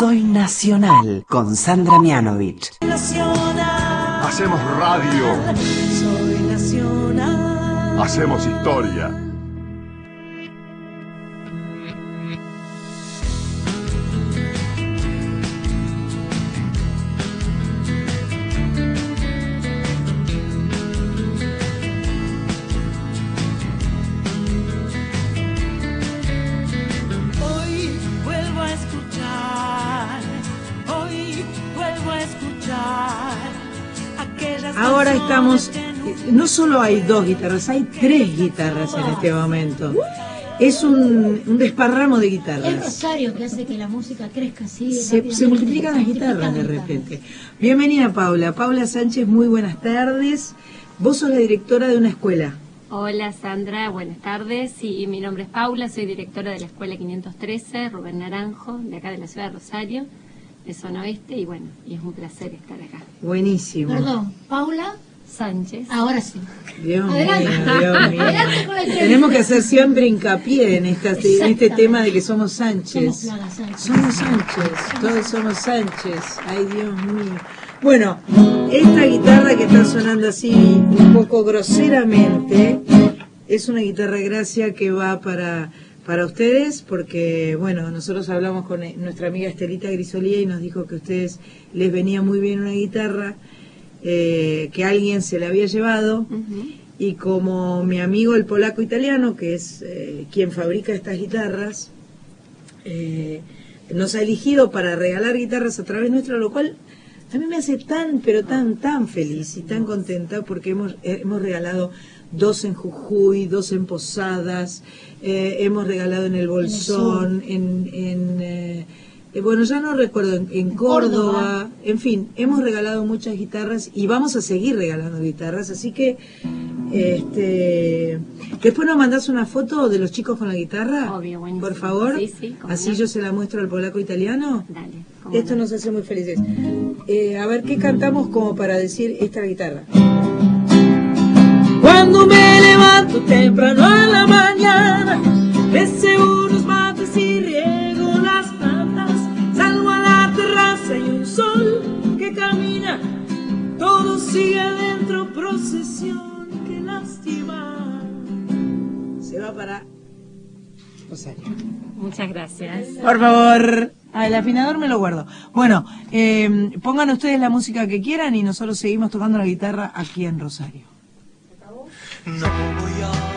Soy Nacional con Sandra Mianovich. Nacional. Hacemos radio. Soy nacional. Hacemos historia. Solo hay dos guitarras, hay tres guitarras en este momento. Es un, un desparramo de Es guitarras. Rosario que hace que la música crezca así. Se, se multiplican las guitarras de repente. Bienvenida Paula. Paula Sánchez, muy buenas tardes. Vos sos la directora de una escuela. Hola Sandra, buenas tardes. Sí, mi nombre es Paula, soy directora de la Escuela 513, Rubén Naranjo, de acá de la ciudad de Rosario, de zona oeste, y bueno, y es un placer estar acá. Buenísimo. Perdón, Paula, Sánchez. ahora sí. Dios mío. Dios mío. Adelante con. Tenemos que hacer siempre hincapié en, esta- en este tema de que somos Sánchez. Somos Plaga Sánchez. Somos Sánchez, todos somos Sánchez. Ay, Dios mío. Bueno, esta guitarra que está sonando así un poco groseramente es una guitarra gracia que va para, para ustedes porque, bueno, nosotros hablamos con eh, nuestra amiga Estelita Grisolía y nos dijo que a ustedes les venía muy bien una guitarra, eh, que alguien se la había llevado. Y como mi amigo el polaco italiano, que es eh, quien fabrica estas guitarras, eh, nos ha elegido para regalar guitarras a través nuestro, lo cual a mí me hace tan, pero tan, tan feliz y tan contenta porque hemos, eh, hemos regalado dos en Jujuy, dos en Posadas, eh, hemos regalado en el Bolsón, en, en, eh, eh, bueno, ya no recuerdo, en, en Córdoba, Córdoba. en fin, hemos regalado muchas guitarras y vamos a seguir regalando guitarras, así que este después nos mandás una foto de los chicos con la guitarra, Obvio, buenísimo. por favor, Sí, sí, así no. yo se la muestro al polaco italiano. Dale. Esto no. nos hace muy felices. Eh, a ver, ¿qué cantamos como para decir esta guitarra? Cuando me levanto temprano a la mañana, deseo unos mates sigue adentro, procesión, qué lástima. Se va para Rosario. Muchas gracias. Por favor. Ah, el afinador me lo guardo. Bueno, eh, pongan ustedes la música que quieran y nosotros seguimos tocando la guitarra aquí en Rosario. No voy a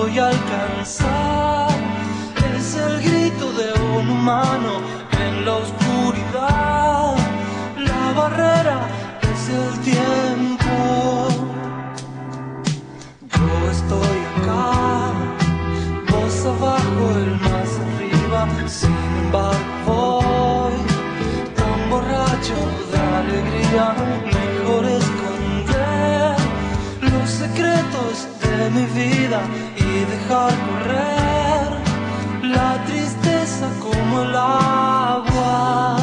voy alcanzar. Es el grito de un humano en la oscuridad. La barrera es el tiempo. Yo estoy acá, vos abajo, el más arriba. Sin embargo, tan borracho de alegría. Mejor esconder los secretos de mi vida dejar correr la tristeza como el agua.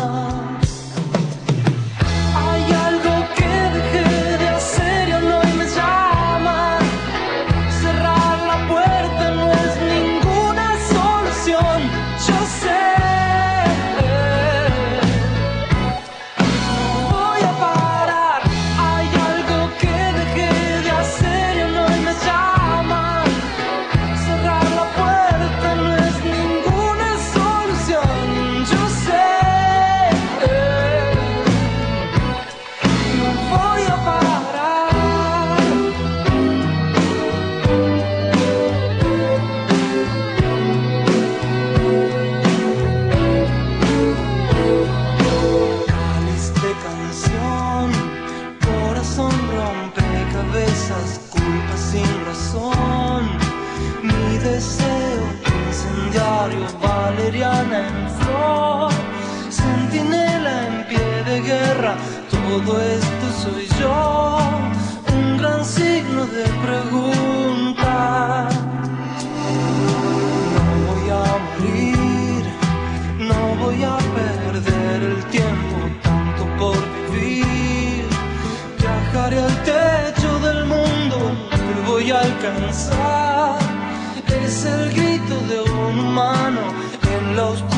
Es el grito de un humano en la oscuridad.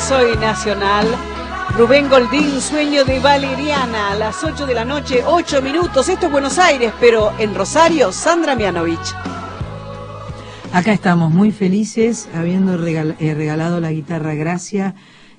Soy Nacional. Rubén Goldín, sueño de Valeriana, a las 8 de la noche, 8 minutos. Esto es Buenos Aires, pero en Rosario, Sandra Mianovich. Acá estamos muy felices, habiendo eh, regalado la guitarra Gracia.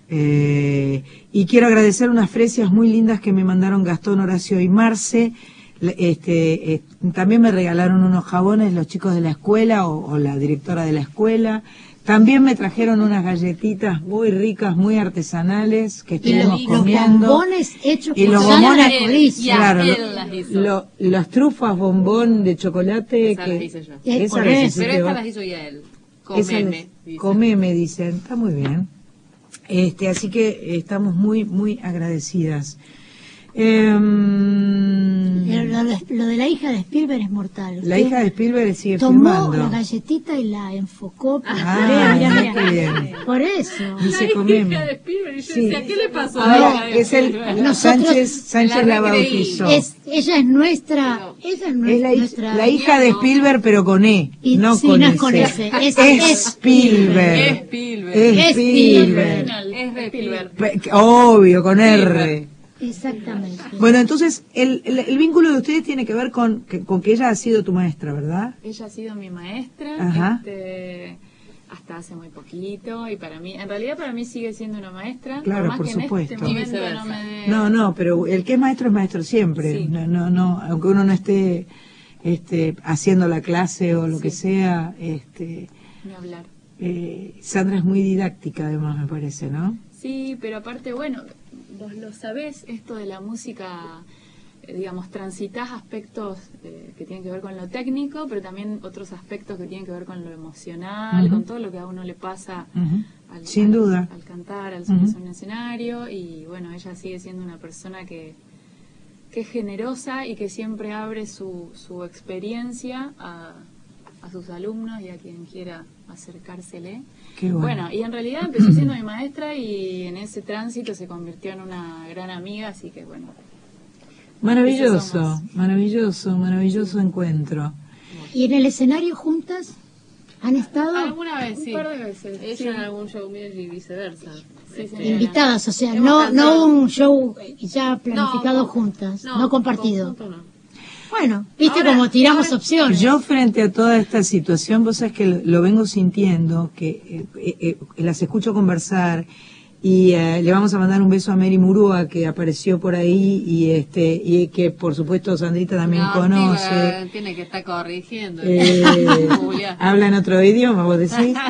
eh, y quiero agradecer unas fresias muy lindas que me mandaron Gastón, Horacio y Marce. Este, eh, también me regalaron unos jabones los chicos de la escuela o la directora de la escuela. También me trajeron unas galletitas muy ricas, muy artesanales que Y estuvimos los, los comiendo. bombones hechos Y los bombones, claro, él lo- las hizo. lo- las trufas bombón de chocolate Esas que las hice yo. Por las Pero estas las hizo ya él. Comeme. dice. Comeme, dicen, está muy bien. Este, así que estamos muy, muy agradecidas. Em, Pero Lo, de- lo de la hija de Spielberg es mortal. la hija de Spielberg sigue tomó filmando. la galletita y la enfocó. por- Ah, Mirá, mirá, bien. Por eso. Dice La comeme. hija de Spielberg, y yo Sí. decía, ¿qué le pasó a Ahora, la hija de es el? Nosotros- Sánchez, Sánchez la la bautizó. Es, ella es nuestra. Ella es, nue- Es la, nuestra. la hija de Spielberg, pero con E, Y- no sí, con no con S, es- Es es Spielberg. Es Spielberg. Es Spielberg. Es Spielberg. Obvio, con R. Exactamente. Bueno, entonces, el, el, el vínculo de ustedes tiene que ver con que, con que ella ha sido tu maestra, ¿verdad? Ella ha sido mi maestra Ajá. este, hasta hace muy poquito y para mí, en realidad para mí sigue siendo una maestra. Claro, por que en supuesto. este viceversa. no me No, no, pero el que es maestro es maestro siempre. Sí. No, no, no, aunque uno no esté este, haciendo la clase o lo que sea, este, ni hablar. eh, Sandra es muy didáctica además, me parece, ¿no? Sí, pero aparte, bueno, vos lo sabés, esto de la música, eh, digamos, transitas aspectos eh, que tienen que ver con lo técnico, pero también otros aspectos que tienen que ver con lo emocional, con todo lo que a uno le pasa al, Sin al- duda. al cantar, al subirse a un escenario y bueno, ella sigue siendo una persona que, que es generosa y que siempre abre su, su experiencia a, a sus alumnos y a quien quiera acercársele. Qué bueno. y en realidad empezó siendo mi maestra y en ese tránsito se convirtió en una gran amiga, así que bueno. Maravilloso, maravilloso, maravilloso encuentro. ¿Y en el escenario juntas? ¿Han estado Alguna vez, sí. Un par de veces, Ella sí. en algún show mío y viceversa. Sí, Este, invitadas? O sea, Hemos no, cantado. no un show ya planificado No, juntas, no, compartido. conjunto no. Bueno, viste Ahora- como tiramos ahora- opciones. Yo frente a toda esta situación, vos sabés que lo, lo vengo sintiendo, que eh, eh, eh, las escucho conversar y eh, le vamos a mandar un beso a Mary Murúa que apareció por ahí y este y que por supuesto Sandrita también No, conoce. pero tiene que estar corrigiendo. Eh, habla en otro idioma, vos decís.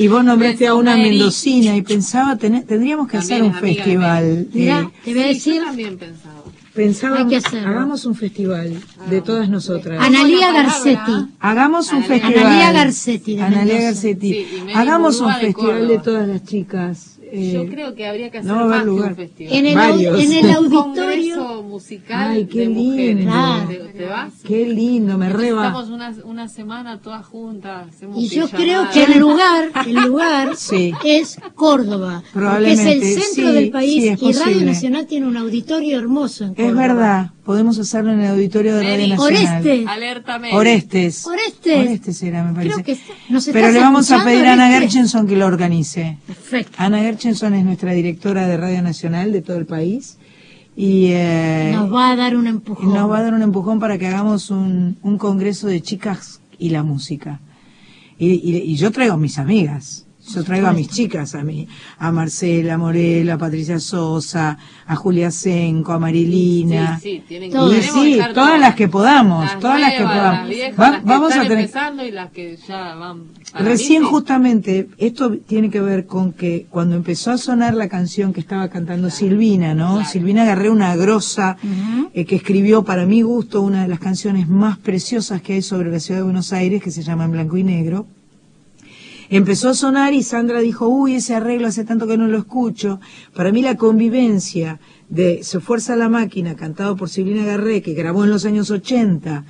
Y vos nombraste a una Mary. mendocina y pensaba, tener- tendríamos que hacer un festival. Mirá, eh, te voy a Sí, decir, yo también pensaba. Pensábamos, Hay que hacerlo. hagamos un festival de todas nosotras. Analía Garcetti. Hagamos un festival. Analía Garcetti, de Analía. Garcetti. Sí, Hagamos un de festival de todas las chicas. Eh, Yo creo que habría que hacer no más que lugar. un festival. En el, Varios. en el un auditorio, congreso musical Ay, qué de mujeres. lindo. Te, te vas? Qué lindo, me reba. Estamos una, una semana todas juntas. Y yo creo que el lugar, el lugar Sí. es Córdoba, porque es Probablemente, el centro sí, del país sí, y Radio posible. Nacional tiene un auditorio hermoso en Córdoba. Es verdad, podemos hacerlo en el auditorio de Radio. Nacional. Oreste. Alerta. Orestes. Orestes. Orestes era, me parece. Creo que nos Pero le vamos a pedir a Ana. Gerchenson que lo organice. Perfecto. Ana Es nuestra directora de Radio Nacional de todo el país y eh, Nos va a dar un empujón. nos va a dar un empujón para que hagamos un, un congreso de chicas y la música. Y, y- y yo traigo a mis amigas, yo traigo a mis chicas, a mí, a Marcela Morela, a Patricia Sosa, a Julia Senco, a Marilina. Sí, sí, tienen Y que que sí, estar todas las que podamos, Las todas las que podamos. Las viejas, Va- las que vamos están a tener empezando y las que ya van. para Recién mí, justamente, esto tiene que ver con que cuando empezó a sonar la canción que estaba cantando Silvina, ¿no? Silvina agarré una grosa eh, que escribió para mi gusto una de las canciones más preciosas que hay sobre la ciudad de Buenos Aires, que se llama En Blanco y Negro. Empezó a sonar y Sandra dijo, uy, ese arreglo hace tanto que no lo escucho. Para mí la convivencia de Se Fuerza la Máquina, cantado por Silvina Garré, que grabó en los años 80,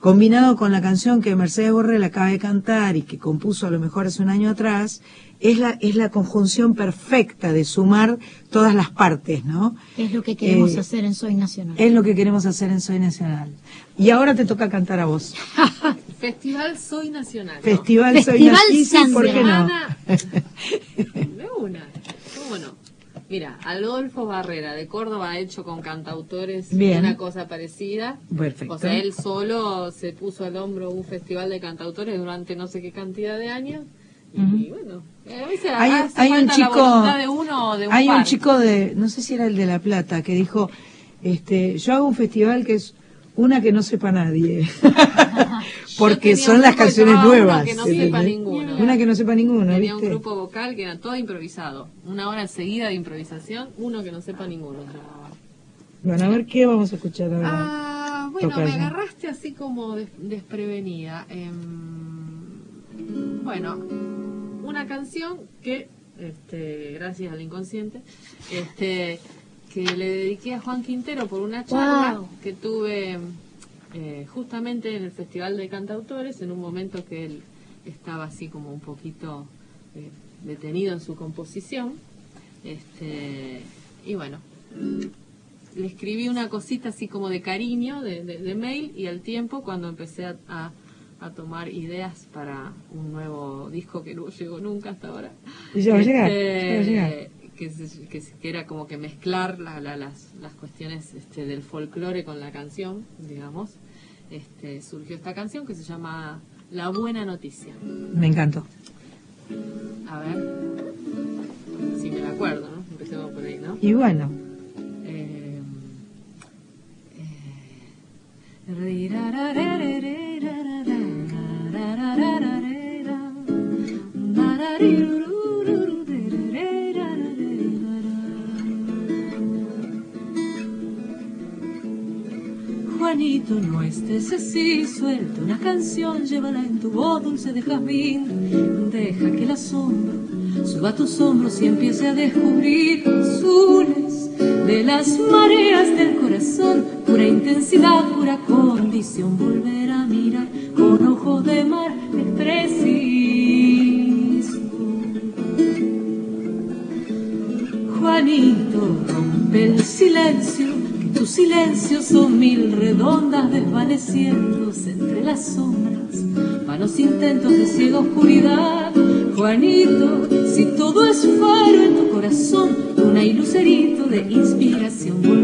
combinado con la canción que Mercedes Borrell acaba de cantar y que compuso a lo mejor hace un año atrás, es la, es la conjunción perfecta de sumar todas las partes, ¿no? Es lo que queremos Eh, hacer en Soy Nacional. Es lo que queremos hacer en Soy Nacional. Y ahora te toca cantar a vos. Festival Soy Nacional. ¿no? Festival, Soy Nacional. ¿por qué no? De una. ¿Cómo no? Mira, Adolfo Barrera de Córdoba ha hecho con cantautores Bien. una cosa parecida. Perfecto. O sea, él solo se puso al hombro un festival de cantautores durante no sé qué cantidad de años. Y bueno, a veces hay, hace hay un falta chico voluntad de uno o de un hay un chico de no sé si era el de la plata que dijo este yo hago un festival que es una que no sepa nadie porque son las canciones llamaba Una nuevas que no sepa ninguno. una que no sepa ninguno Tenía un grupo vocal que era todo improvisado. Una hora seguida de improvisación, uno que no sepa ninguno. bueno a ver qué vamos a escuchar ahora Ah, bueno, me agarraste así como des- desprevenida. Em, bueno, una canción que, este, gracias al inconsciente, este, que le dediqué a Juan Quintero por una charla Wow. que tuve eh, justamente en el Festival de Cantautores, en un momento que él estaba así como un poquito eh, detenido en su composición. Este, y bueno, le escribí una cosita así como de cariño, de, de- de mail, y al tiempo, cuando empecé a, a- a tomar ideas para un nuevo disco que no llegó nunca hasta ahora. Y ya va a llegar, Este, ya va a llegar. Que, que era como que mezclar la- la- las, las cuestiones este, del folclore con la canción, digamos. Este, surgió esta canción que se llama La Buena Noticia. me encantó A ver si me la acuerdo, ¿no? Empecemos por ahí, ¿no? y bueno Juanito, no estés así, suelta una canción, llévala en tu voz dulce de jazmín. Deja que la sombra suba a tus hombros y empiece a descubrir de las mareas del corazón, pura intensidad, pura condición, volver a mirar con ojos de mar es preciso. Juanito, rompe el silencio, que tus silencios son mil redondas desvaneciéndose entre las sombras, vanos intentos de ciega oscuridad. Juanito, si todo es faro en tu corazón, una y lucerito de inspiración,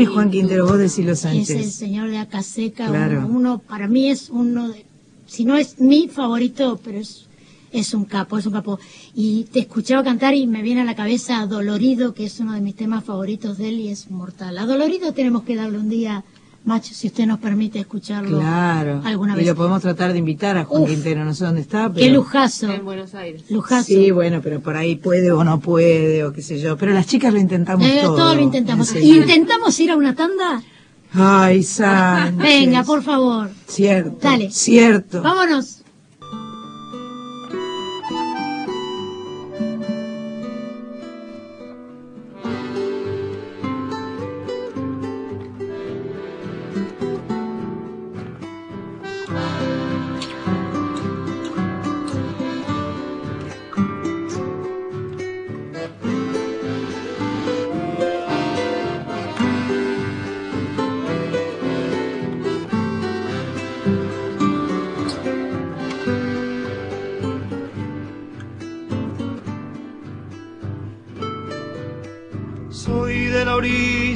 ¿Quién es Juan Quintero? Vos decilo Es el Sánchez. señor de Acaseca, Claro. uno, uno- para mí es uno de, si no es mi favorito, pero es, es un capo, es un capo. Y te escuchaba cantar y me viene a la cabeza Dolorido, que es uno de mis temas favoritos de él y es mortal. A Dolorido tenemos que darle un día, macho, si usted nos permite escucharlo Claro. alguna y vez. lo podemos tratar de invitar a Juan Uf. Quintero, no sé dónde está, pero... Qué lujazo. En Buenos Aires. Lujazo. Sí, bueno, pero por ahí puede o no puede, o qué sé yo. Pero las chicas lo intentamos Eh, todo. todo lo intentamos. ¿Intentamos ir a una tanda? Ay, Sánchez. Venga, por favor. Cierto. Dale. Cierto. Vámonos.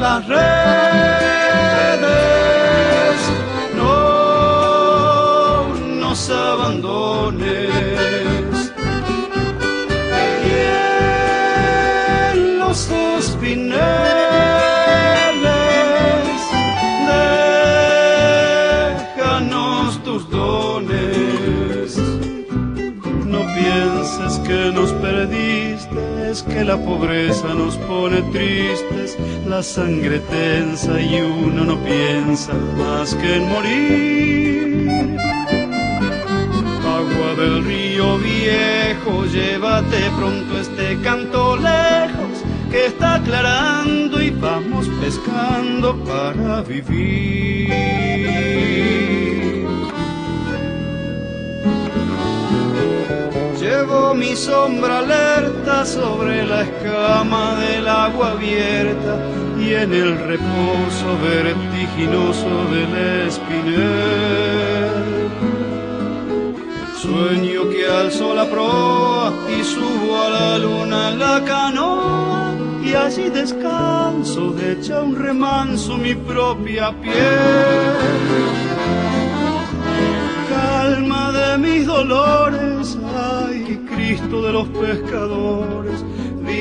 Las redes, no nos abandones. Y los espineles, déjanos tus dones. No pienses que nos perdiste, que la pobreza nos pone tristes, la sangre tensa y uno no piensa más que en morir. Agua del río viejo, llévate pronto este canto lejos, que está aclarando y vamos pescando para vivir. Llevo mi sombra alerta sobre la escama del agua abierta y en el reposo vertiginoso del espinel. Sueño que alzo la proa y subo a la luna la canoa y allí descanso de hecha un remanso mi propia piel calma de mis dolores, ay Cristo de los pescadores,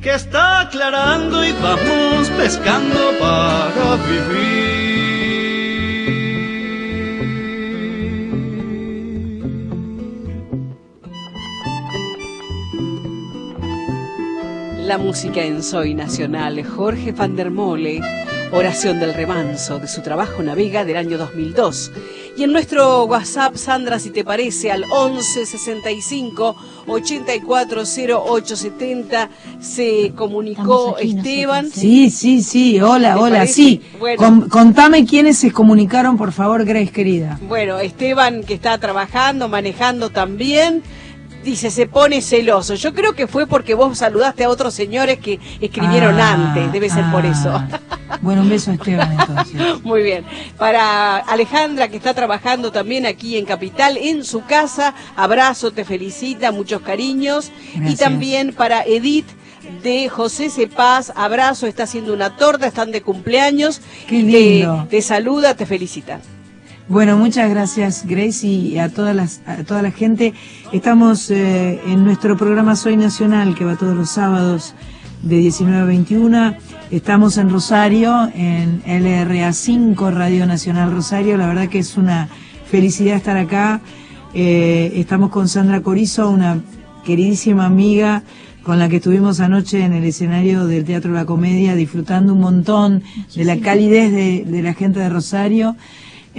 que está aclarando y vamos pescando para vivir. La música en Soy Nacional, Jorge van der Mole, Oración del Remanso, de su trabajo Navega del año 2002. Y en nuestro WhatsApp, Sandra, si te parece, al 11 65 84 08 70, se comunicó Esteban. Sí, sí, sí, hola, ¿Te hola, parece? sí. Bueno. Con- contame quiénes se comunicaron, por favor, Grace, querida. Bueno, Esteban que está trabajando, manejando también, dice, se pone celoso. Yo creo que fue porque vos saludaste a otros señores que escribieron Ah, antes, debe ser por eso. ah. Bueno, un beso a Esteban entonces. Muy bien. Para Alejandra, que está trabajando también aquí en Capital, en su casa, abrazo, te felicita, muchos cariños. Y también para Edith de José Cepaz, abrazo, está haciendo una torta, están de cumpleaños. Qué y te- lindo. Te, saluda, te felicita. Bueno, muchas gracias Grace y a, todas las, a toda la gente. Estamos eh, en nuestro programa Soy Nacional, que va todos los sábados de 19 a 21. Estamos en Rosario, en LRA 5, Radio Nacional Rosario. La verdad que es una felicidad estar acá. Eh, estamos con Sandra Corizo, una queridísima amiga con la que estuvimos anoche en el escenario del Teatro La Comedia, disfrutando un montón de la calidez de, de la gente de Rosario.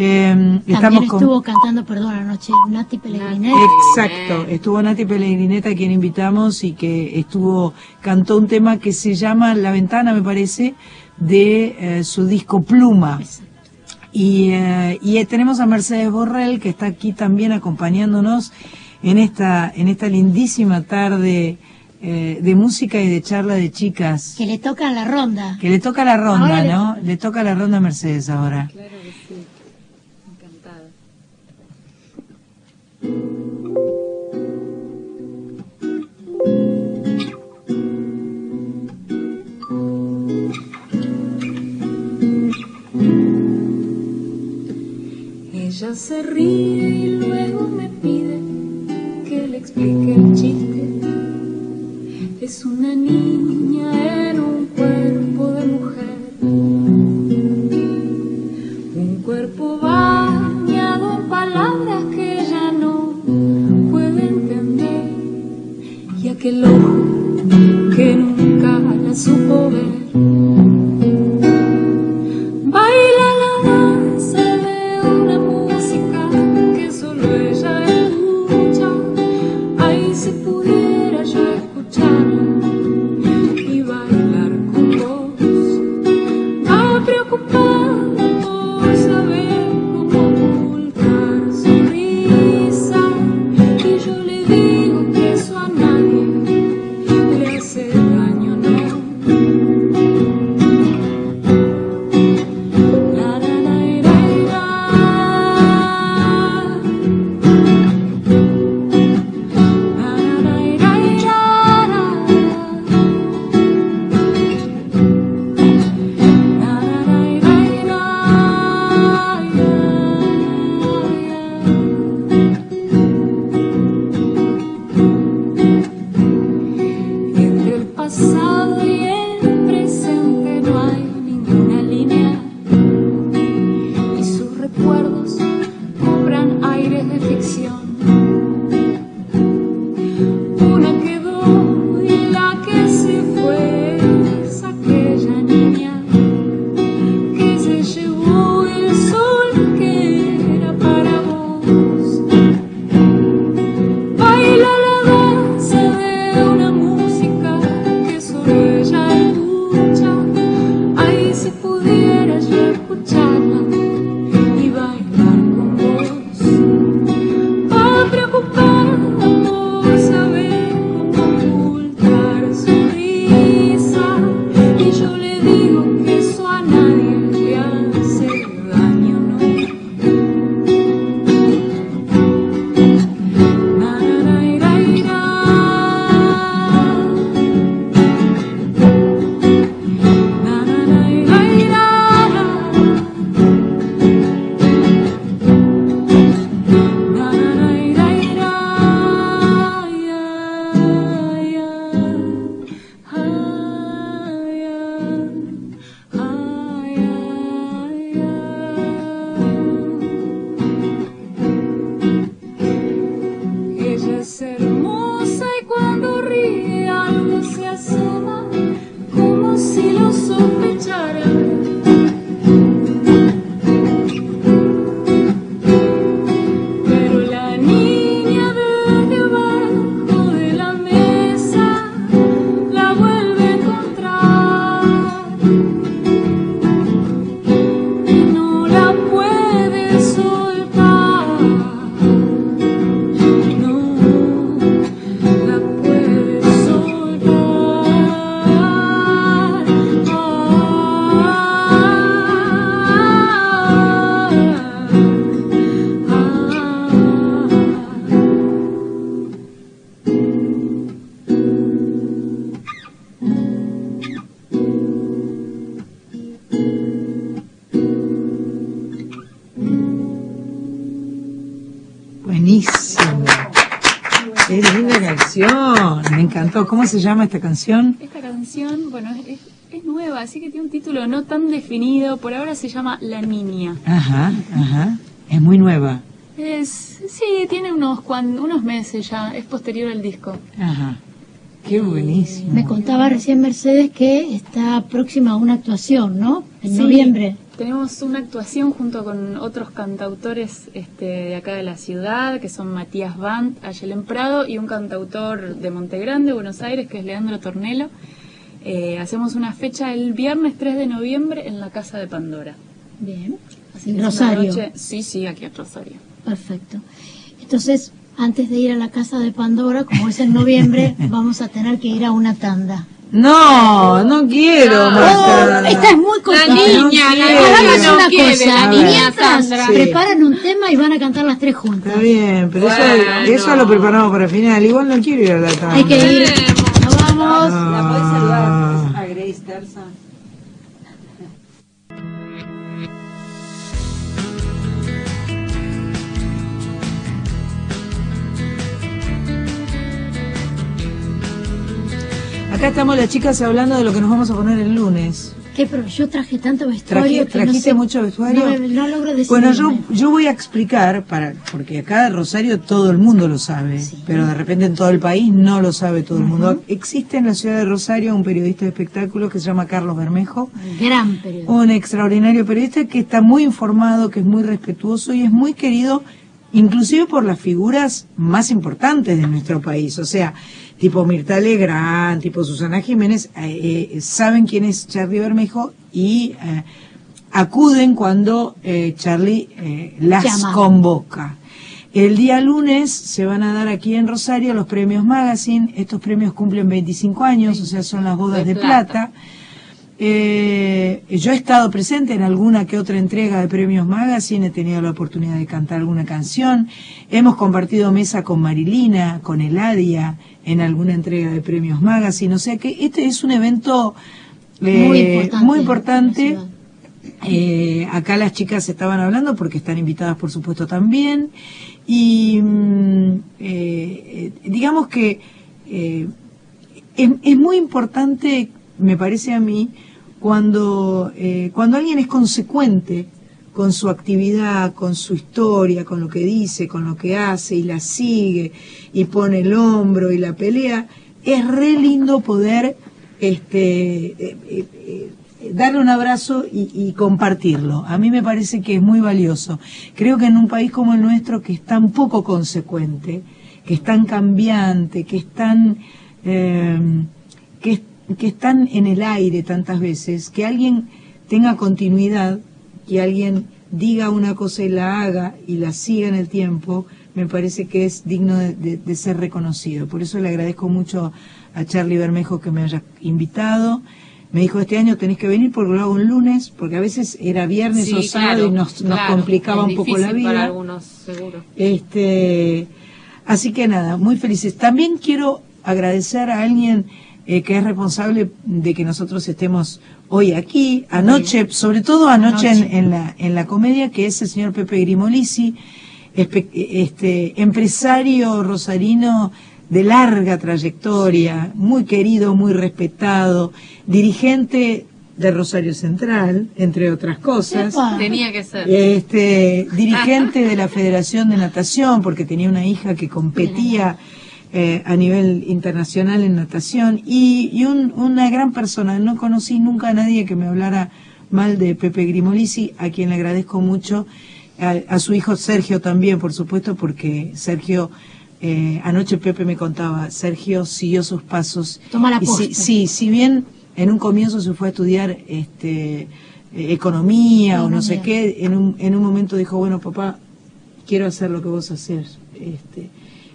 Eh, con... estuvo cantando, perdón, anoche Nati Pellegrini. Exacto, estuvo Nati Pellegrineta, quien invitamos y que estuvo, cantó un tema que se llama La Ventana, me parece, de eh, su disco Pluma. Y, eh, y eh, tenemos a Mercedes Borrell, que está aquí también acompañándonos en esta, en esta lindísima tarde eh, de música y de charla de chicas. Que le toca la ronda. Que le toca la ronda, Ahora le ¿no? Le toca la ronda a Mercedes ahora. Claro que sí. Ella se ríe y luego me pide que le explique el chiste. Es una niña en un cuerpo de mujer. Un cuerpo bañado en palabras que ella no puede entender. Y aquel ojo que nunca la supo ver. ¿Cómo se llama esta canción? Esta canción, bueno, es, es- es nueva, así que tiene un título no tan definido. Por ahora se llama La Niña. Ajá, ajá. Es muy nueva. Es, sí, tiene unos, cuan- unos meses ya, es posterior al disco. Ajá. Qué buenísimo. Me contaba recién Mercedes que está próxima a una actuación, ¿no? En Sí, noviembre. Tenemos una actuación junto con otros cantautores este, de acá de la ciudad, que son Matías Band, Ayelen Prado, y un cantautor de Montegrande, Buenos Aires, que es Leandro Tornelo. Eh, hacemos una fecha el viernes 3 de noviembre en la Casa de Pandora. Bien. Así que Rosario. noche- sí, sí, aquí en Rosario. Perfecto. Entonces, antes de ir a la casa de Pandora, como es en noviembre, vamos a tener que ir a una tanda. No, no quiero. Marta. Oh, esta es muy niña, la niña Hagamos no una quiere, cosa. la y niña mientras. Sí. preparan un tema y van a cantar las tres juntas. Está bien, pero eso, eso lo preparamos para el final. Igual no quiero ir a la tanda. Hay que ir. Nos vamos. ¿La podés saludar a Grace Terza? Acá estamos las chicas hablando de lo que nos vamos a poner el lunes. ¿Qué? Pero yo traje tanto vestuario que no ¿Trajiste sé- mucho vestuario? No, no logro decidirme. Bueno, yo, yo voy a explicar, para porque acá en Rosario todo el mundo lo sabe, pero de repente en todo el país no lo sabe todo el mundo. Existe en la ciudad de Rosario un periodista de espectáculos que se llama Carlos Bermejo, Gran periodo. un extraordinario periodista que está muy informado, que es muy respetuoso y es muy querido inclusive por las figuras más importantes de nuestro país, o sea, tipo Mirta Legrand, tipo Susana Jiménez, eh, eh, saben quién es Charlie Bermejo y eh, acuden cuando Charlie las Llama. convoca. El día lunes se van a dar aquí en Rosario los premios Magazine. Estos premios cumplen 25 años, o sea, son las bodas de, De plata. plata. Eh, yo he estado presente en alguna que otra entrega de premios Magazine, he tenido la oportunidad de cantar alguna canción. Hemos compartido mesa con Marilina, con Eladia, en alguna entrega de premios Magazine. O sea que este es un evento eh, Muy importante muy importante. Eh, acá las chicas estaban hablando porque están invitadas, por supuesto, también. Y mm, eh, digamos que es, es muy importante, me parece a mí, cuando, cuando alguien es consecuente con su actividad, con su historia, con lo que dice, con lo que hace y la sigue y pone el hombro y la pelea, es re lindo poder este, eh, eh, eh, darle un abrazo y, compartirlo. A mí me parece que es muy valioso. Creo que en un país como el nuestro, que es tan poco consecuente, que es tan cambiante, que es tan, eh, que, que en el aire tantas veces, que alguien tenga continuidad, que alguien diga una cosa y la haga y la siga en el tiempo, me parece que es digno de, de- de ser reconocido. Por eso le agradezco mucho a Charlie Bermejo que me haya invitado. Me dijo, este año tenés que venir porque lo hago un lunes, porque a veces era viernes Sí, o sábado claro, y nos, nos claro, complicaba un poco la vida. Para algunos, seguro. Este, así que nada, muy felices. También quiero agradecer a alguien eh, que es responsable de que nosotros estemos hoy aquí, anoche, sobre todo anoche, En, en la, en la comedia, que es el señor Pepe Grimolisi, este, empresario rosarino de larga trayectoria, muy querido, muy respetado, dirigente de Rosario Central, entre otras cosas. Tenía que ser. Este, dirigente de la Federación de Natación, porque tenía una hija que competía eh, a nivel internacional en natación, y, y un- una gran persona. No conocí nunca a nadie que me hablara mal de Pepe Grimolisi, a quien le agradezco mucho, a, a su hijo Sergio también, por supuesto, porque Sergio, eh, anoche Pepe me contaba, Sergio siguió sus pasos. Toma la Y si- posta. sí, si bien en un comienzo se fue a estudiar este, eh, economía o no sé qué, en un, en un momento dijo, bueno, papá, quiero hacer lo que vos haces. Este,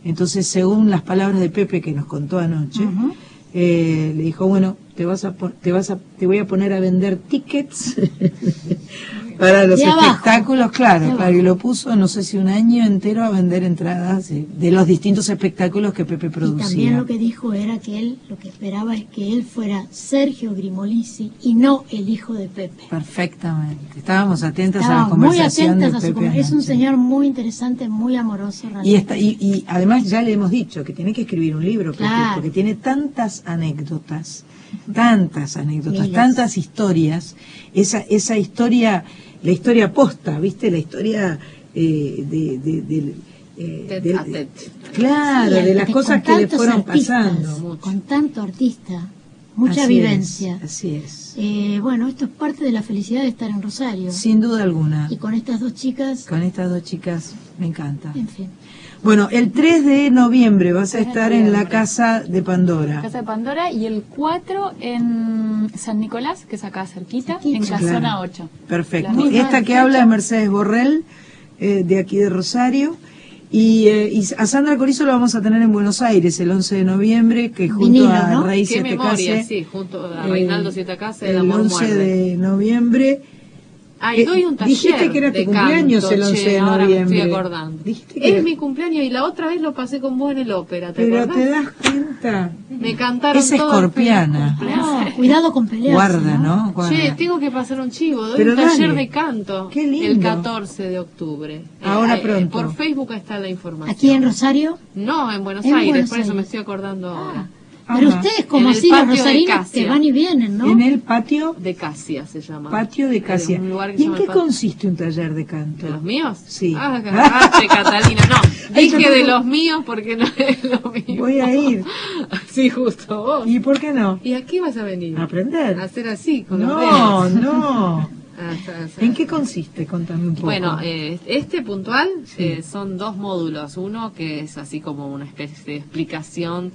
entonces, según las palabras de Pepe que nos contó anoche, eh, le dijo, bueno, te vas a, te vas a, te voy a poner a vender tickets Para los De abajo. espectáculos, claro, claro, y lo puso, no sé si un año entero a vender entradas de, de los distintos espectáculos que Pepe Y producía. también lo que dijo era que él, lo que esperaba es que él fuera Sergio Grimolisi y no el hijo de Pepe. Perfectamente. Estábamos atentas a la Estaba muy conversación atentas de a su Pepe. Es un señor muy interesante, muy amoroso. Y, está, y, y además ya le hemos dicho que tiene que escribir un libro, Pepe, Claro. porque tiene tantas anécdotas, tantas anécdotas, Miles. tantas historias, esa, esa historia, la historia posta, ¿viste? La historia eh, de, de, del, eh, tete. Claro, Sí, de las cosas que le fueron artistas, pasando. Con tanto artista, mucha Así vivencia. es, así es. Eh, bueno, esto es parte de la felicidad de estar en Rosario. Sin duda alguna. Y con estas dos chicas, Con estas dos chicas me encanta. en fin. Bueno, el 3 de noviembre vas a estar en la casa de Pandora. Casa de Pandora y el 4 en San Nicolás, que es acá cerquita, en Claro. Casona 8. Perfecto. Esta que habla es Mercedes Borrell, eh, de aquí de Rosario. Y, eh, y a Sandra Corizo la vamos a tener en Buenos Aires el 11 de noviembre, que junto Vinilo, a ¿no? Siete Case, sí, junto a eh, Reinaldo Siete Casa, el, el amor 11 muerde. de noviembre. Ah, y Eh, doy un taller dijiste que era tu cumpleaños canto, el 11 che, de ahora me noviembre. estoy acordando. Dijiste que Es era- mi cumpleaños y la otra vez lo pasé con vos en el ópera, ¿te Pero acordás? te das cuenta. Me cantaron Es escorpiana. No, cuidado con pelearse. Guarda, ¿no? Guarda. Che, tengo que pasar un chivo, doy Pero un taller dale. de canto Qué lindo. el 14 de octubre. Eh, Ahora eh, pronto. por Facebook está la información. Aquí en Rosario. No, en Buenos En Aires, Buenos por eso me estoy acordando ahora. Pero Ajá. ustedes, como así, los rosarinos, Casia. que van y vienen, ¿no? En el patio, De Casia se llama. patio de Casia. Es un lugar que ¿Y en qué consiste un taller de canto? ¿De los míos? Sí. Ah, agarraste, Catalina. No, Ay, dije de los míos porque no es lo mío. Voy a ir. Sí, justo vos. ¿Y por qué no? ¿Y a qué vas a venir? A aprender. A hacer así, con los No, dedos. no. Ah, está, está. ¿En qué consiste? Contame un poco. Bueno, eh, este puntual eh, son dos módulos. Uno que es así como una especie de explicación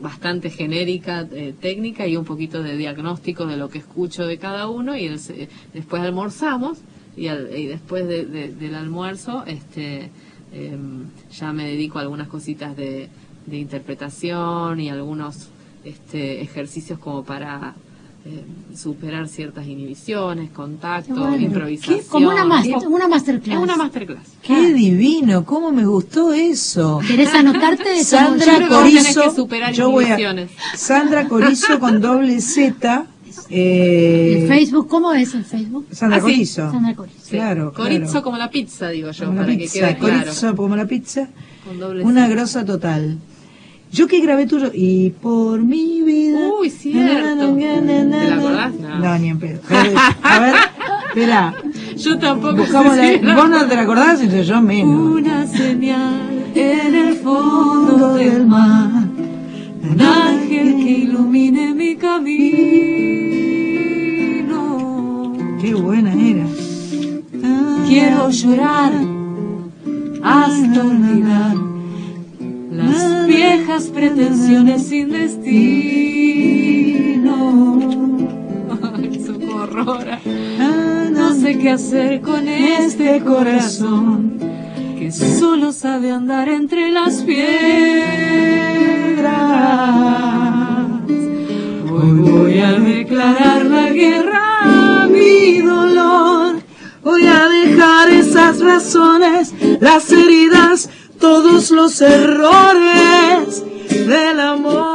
bastante genérica, eh, técnica y un poquito de diagnóstico de lo que escucho de cada uno y después almorzamos y, al- después de- de- del almuerzo este em, ya me dedico a algunas cositas de, de interpretación y algunos este, ejercicios como para em, superar ciertas inhibiciones, contacto, bueno. improvisación. ¿Qué? Como una, mas- Tipo- una masterclass. es una masterclass. Qué divino, cómo me gustó eso. ¿Querés anotarte? Sandra Corizo, que superar yo voy a, inhibiciones. Sandra Corizo con doble Z, eh, ¿El Facebook? ¿Cómo es el Facebook? Sandra Ah, sí. Corizo. Sandra Corizo. Sí. Claro, Corizo claro. como la pizza, digo yo, Como la para pizza, que quede claro. Corizo como la pizza, Con doble una grosa total. Yo que grabé tuyo, y por mi vida. Uy, cierto. ¿Te la acordás? No, No. ni en pedo. Pero, A ver, espera. Yo tampoco Buscamos sé la, vos no te la acordás, entonces yo menos. Una señal en el fondo del mar, un ángel que ilumine mi camino. Qué buena era. Quiero llorar hasta olvidar las viejas pretensiones sin destino. Ay, socorro. No sé qué hacer con este corazón que solo sabe andar entre las piedras. Hoy voy a declarar la guerra a mi dolor. Voy a dejar esas razones, las heridas, todos los errores del amor.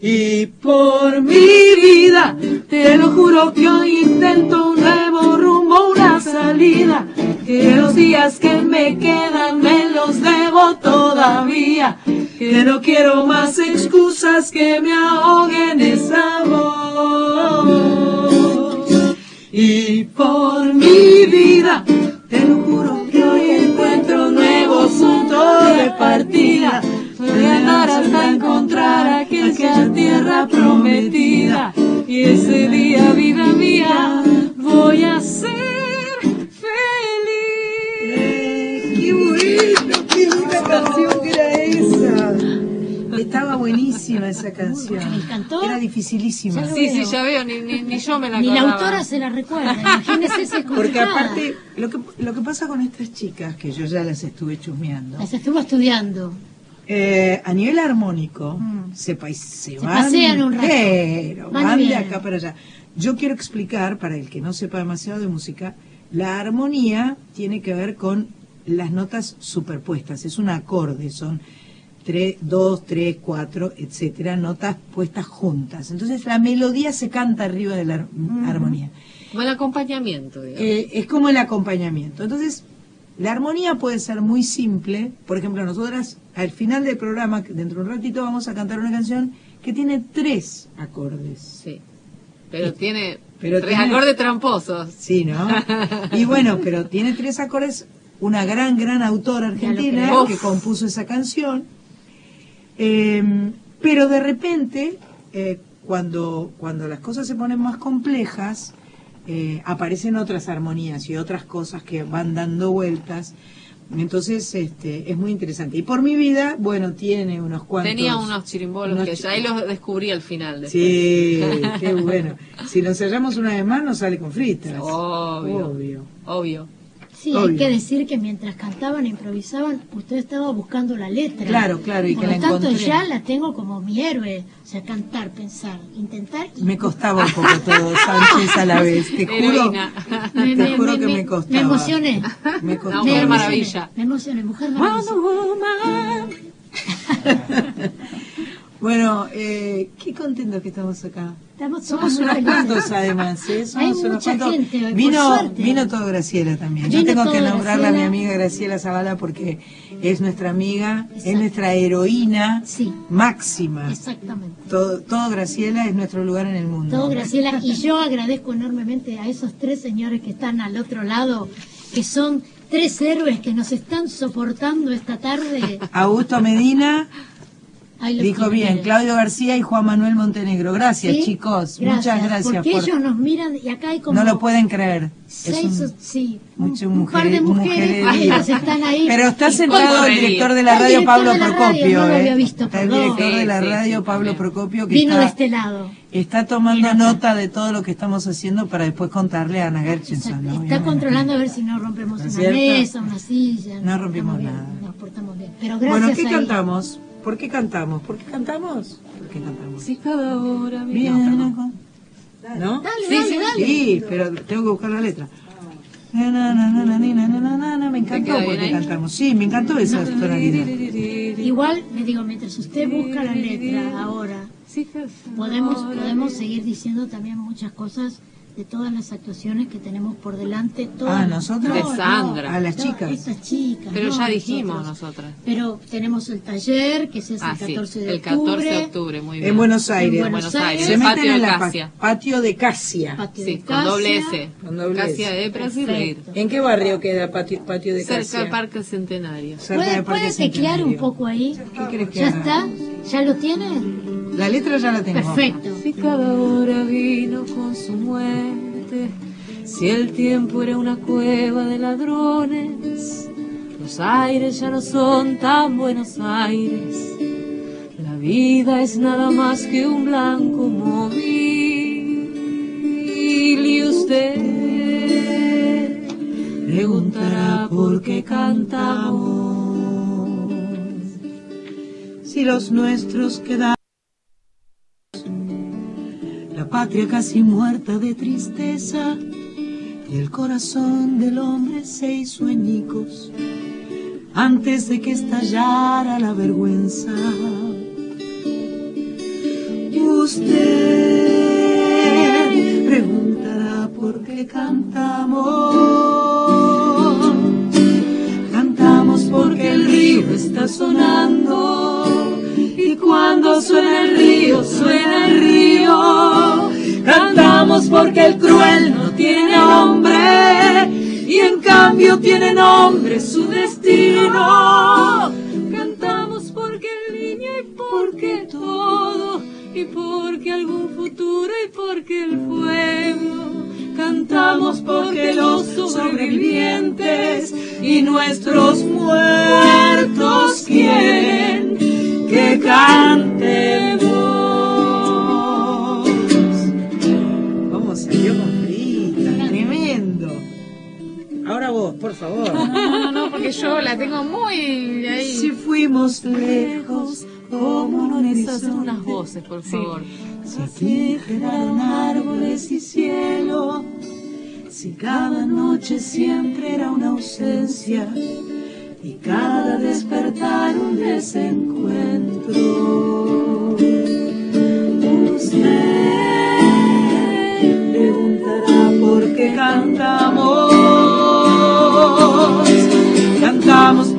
Y por mi vida, te lo juro que hoy intento un nuevo rumbo, una salida. Que los días que me quedan me los debo todavía. Que no quiero más excusas que me ahoguen esa voz. Y por mi vida, te lo juro que hoy encuentro un nuevo punto de partida. Andar hasta encontrar aquel que a tierra prometida. Y ese día, vida mía, voy a ser feliz. ¡Qué bueno! ¡Qué linda canción era esa! Estaba buenísima esa canción. ¿Me encantó? Era dificilísima. Sí, sí, ya veo, ni, ni, ni yo me la Ni la autora se la recuerda. Imagínese ese Porque aparte, lo que, lo que pasa con estas chicas, que yo ya las estuve chusmeando, Las estuvo estudiando. eh, a nivel armónico, Mm. se, pa- se Se van, pasean un rato. pero Van van de acá para allá. yo quiero explicar, para el que no sepa demasiado de música, la armonía tiene que ver con las notas superpuestas, es un acorde, son 3, 2, 3, 4, etcétera, notas puestas juntas. Entonces la melodía se canta arriba de la ar- armonía. Como el acompañamiento. Eh, es como el acompañamiento. Entonces, la armonía puede ser muy simple. Por ejemplo, nosotras al final del programa, que dentro de un ratito, vamos a cantar una canción que tiene tres acordes. Sí. Pero tiene Pero tres tiene- acordes tramposos. Sí, ¿no? Y bueno, pero tiene tres acordes. Una gran, gran autora argentina creo. que compuso esa canción. Eh, pero de repente, eh, cuando, cuando las cosas se ponen más complejas, eh, aparecen otras armonías y otras cosas que van dando vueltas. Entonces, este, es muy interesante. Y por mi vida, bueno, tiene unos cuantos. Tenía unos chirimbolos unos que chi- ahí los descubrí al final. después. Sí, qué bueno. Si lo ensayamos una vez más, nos sale con fritas. Obvio. Obvio. Obvio. Sí, hay que decir que mientras cantaban e improvisaban, usted estaba buscando la letra. Claro, claro, y Por que lo la tanto, encontré. ya la tengo como mi héroe. O sea, cantar, pensar, intentar. y- Me costaba un poco todo, Sánchez, a la vez. Te juro, te juro que me costaba. Me emocioné. Me costaba. No, Me Mujer emocioné, Maravilla. Me emocioné, mujer maravilla. Bueno, eh, qué contentos que estamos acá. Estamos Somos unos cuantos además, ¿eh? Somos Hay unos mucha cuantos. gente hoy, vino, vino todo Graciela también. Yo tengo que nombrarla a mi amiga Graciela Zavala porque es nuestra amiga, es nuestra heroína máxima. Exactamente. Todo, todo Graciela es nuestro lugar en el mundo. Todo Graciela. Y yo agradezco enormemente a esos tres señores que están al otro lado, que son tres héroes que nos están soportando esta tarde. Augusto Medina Los dijo bien, Claudio García y Juan Manuel Montenegro. Gracias, ¿Sí? chicos. Muchas gracias Porque por. ellos nos miran y acá hay como No lo pueden creer. Seis, un- sí, mucho un par de mujer- mujeres mujerería. que están ahí. Pero está sentado el director de la radio, Pablo Procopio. no lo ¿eh? había visto, está el director de la radio, sí, Pablo bien. Procopio, que Vino está, de este lado. está tomando nota de todo lo que estamos haciendo para después contarle a Ana Gerchenson. ¿no? Está controlando a ver si no rompemos ¿No una cierto? mesa, una silla. No rompimos bien, nada. Nos portamos bien. Pero gracias Bueno, ¿qué cantamos? ¿Por qué cantamos? ¿Por qué cantamos? ¿Por qué cantamos? Si cada hora viene. ¿No? Dale, ¿No? Dale, sí, sí, dale. sí, pero tengo que buscar la letra. Na, na, na, me encantó porque cantamos. Sí, me encantó esa tonalidad. Igual, le digo, mientras usted busca la letra ahora, podemos, podemos seguir diciendo también muchas cosas de todas las actuaciones que tenemos por delante. Todas, Ah, ¿nosotros? De Sandra. A las chicas. Estas chicas. Pero no, ya dijimos nosotras. Pero tenemos el taller, que se hace Ah, el sí, 14 de el octubre. 14 de octubre, muy bien. En Buenos Aires. En Buenos Aires. Se el meten patio en de la pa- Casia. patio de Casia. Patio Sí, de con doble Casia. S. Con doble Casia S. de Brasil. ¿En qué barrio queda patio, patio de Cerca Casia? del Parque Centenario. Cerca ¿Puede, del Parque puede teclear un Centenario. poco ahí? ¿Qué querés que ¿Ya haga? está? ¿Ya lo tiene? La letra ya la tengo. Perfecto. Si cada hora vino con su muerte, si el tiempo era una cueva de ladrones, los aires ya no son tan Buenos Aires. La vida es nada más que un blanco móvil y usted preguntará por qué cantamos. Si los nuestros quedaron, patria casi muerta de tristeza, y el corazón del hombre se hizo añicos antes de que estallara la vergüenza. Usted preguntará por qué cantamos. Cantamos porque el río está sonando. Y cuando suena el río, suena el río. Cantamos porque el cruel no tiene nombre. Y en cambio tiene nombre su destino. Cantamos porque el niño y porque todo, y porque algún futuro y porque el fuego. Cantamos porque los sobrevivientes y nuestros muertos quieren que cantemos. Ahora vos, por favor. No, no, no, porque yo la tengo muy ahí. Si fuimos lejos, como ¿Cómo un no necesitas unas voces, por favor? Si aquí quedaron árboles y cielo, si cada noche siempre era una ausencia y cada despertar un desencuentro. Usted preguntará por qué cantamos.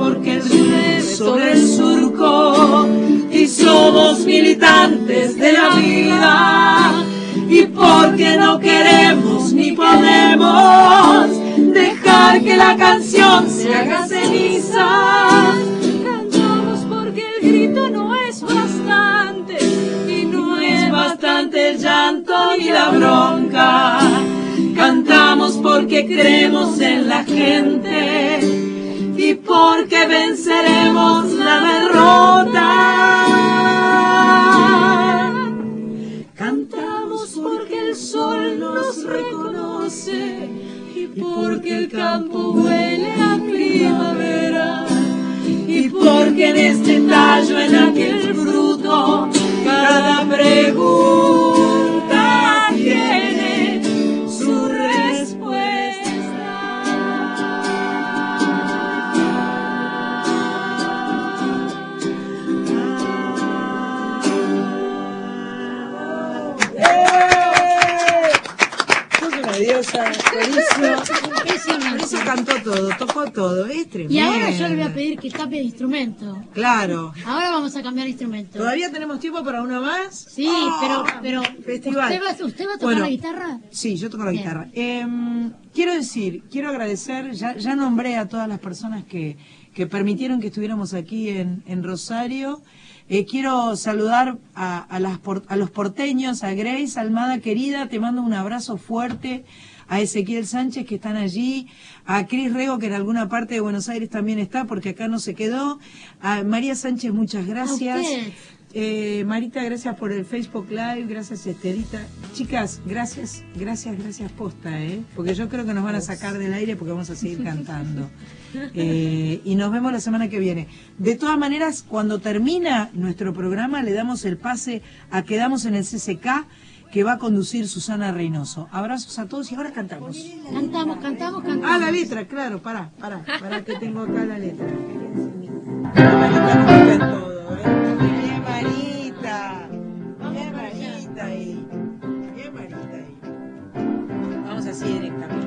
Porque el llueve sobre surco y somos militantes de la vida y porque no queremos ni podemos dejar que la canción se haga ceniza. Cantamos porque el grito no es bastante y no es bastante el llanto ni la bronca. Cantamos porque creemos en la gente porque venceremos Claro. Ahora vamos a cambiar de instrumento. ¿Todavía tenemos tiempo para uno más? Sí, pero, pero Festival. ¿usted, va, ¿usted va a tocar Bueno, la guitarra? Sí, yo toco la Bien. guitarra. Em, quiero decir, quiero agradecer, ya, ya nombré a todas las personas que, que permitieron que estuviéramos aquí en, en Rosario. Eh, quiero saludar a, a las por- a los porteños, a Grace, Almada querida, te mando un abrazo fuerte, a Ezequiel Sánchez que están allí, a Cris Rego que en alguna parte de Buenos Aires también está porque acá no se quedó, a María Sánchez muchas gracias. Eh, Marita, gracias por el Facebook Live, gracias Esterita. Chicas, gracias, gracias, gracias posta, ¿eh? Porque yo creo que nos van a sacar del aire porque vamos a seguir cantando. Eh, y nos vemos la semana que viene. De todas maneras, cuando termina nuestro programa, le damos el pase a Quedamos en el CCK que va a conducir Susana Reynoso. Abrazos a todos y ahora cantamos. Cantamos, cantamos, cantamos. Ah, la letra, claro, pará, pará, pará que tengo acá la letra. todo, ¿eh? Bien Marita, bien Marita ahí, bien Marita ahí. Vamos así directamente.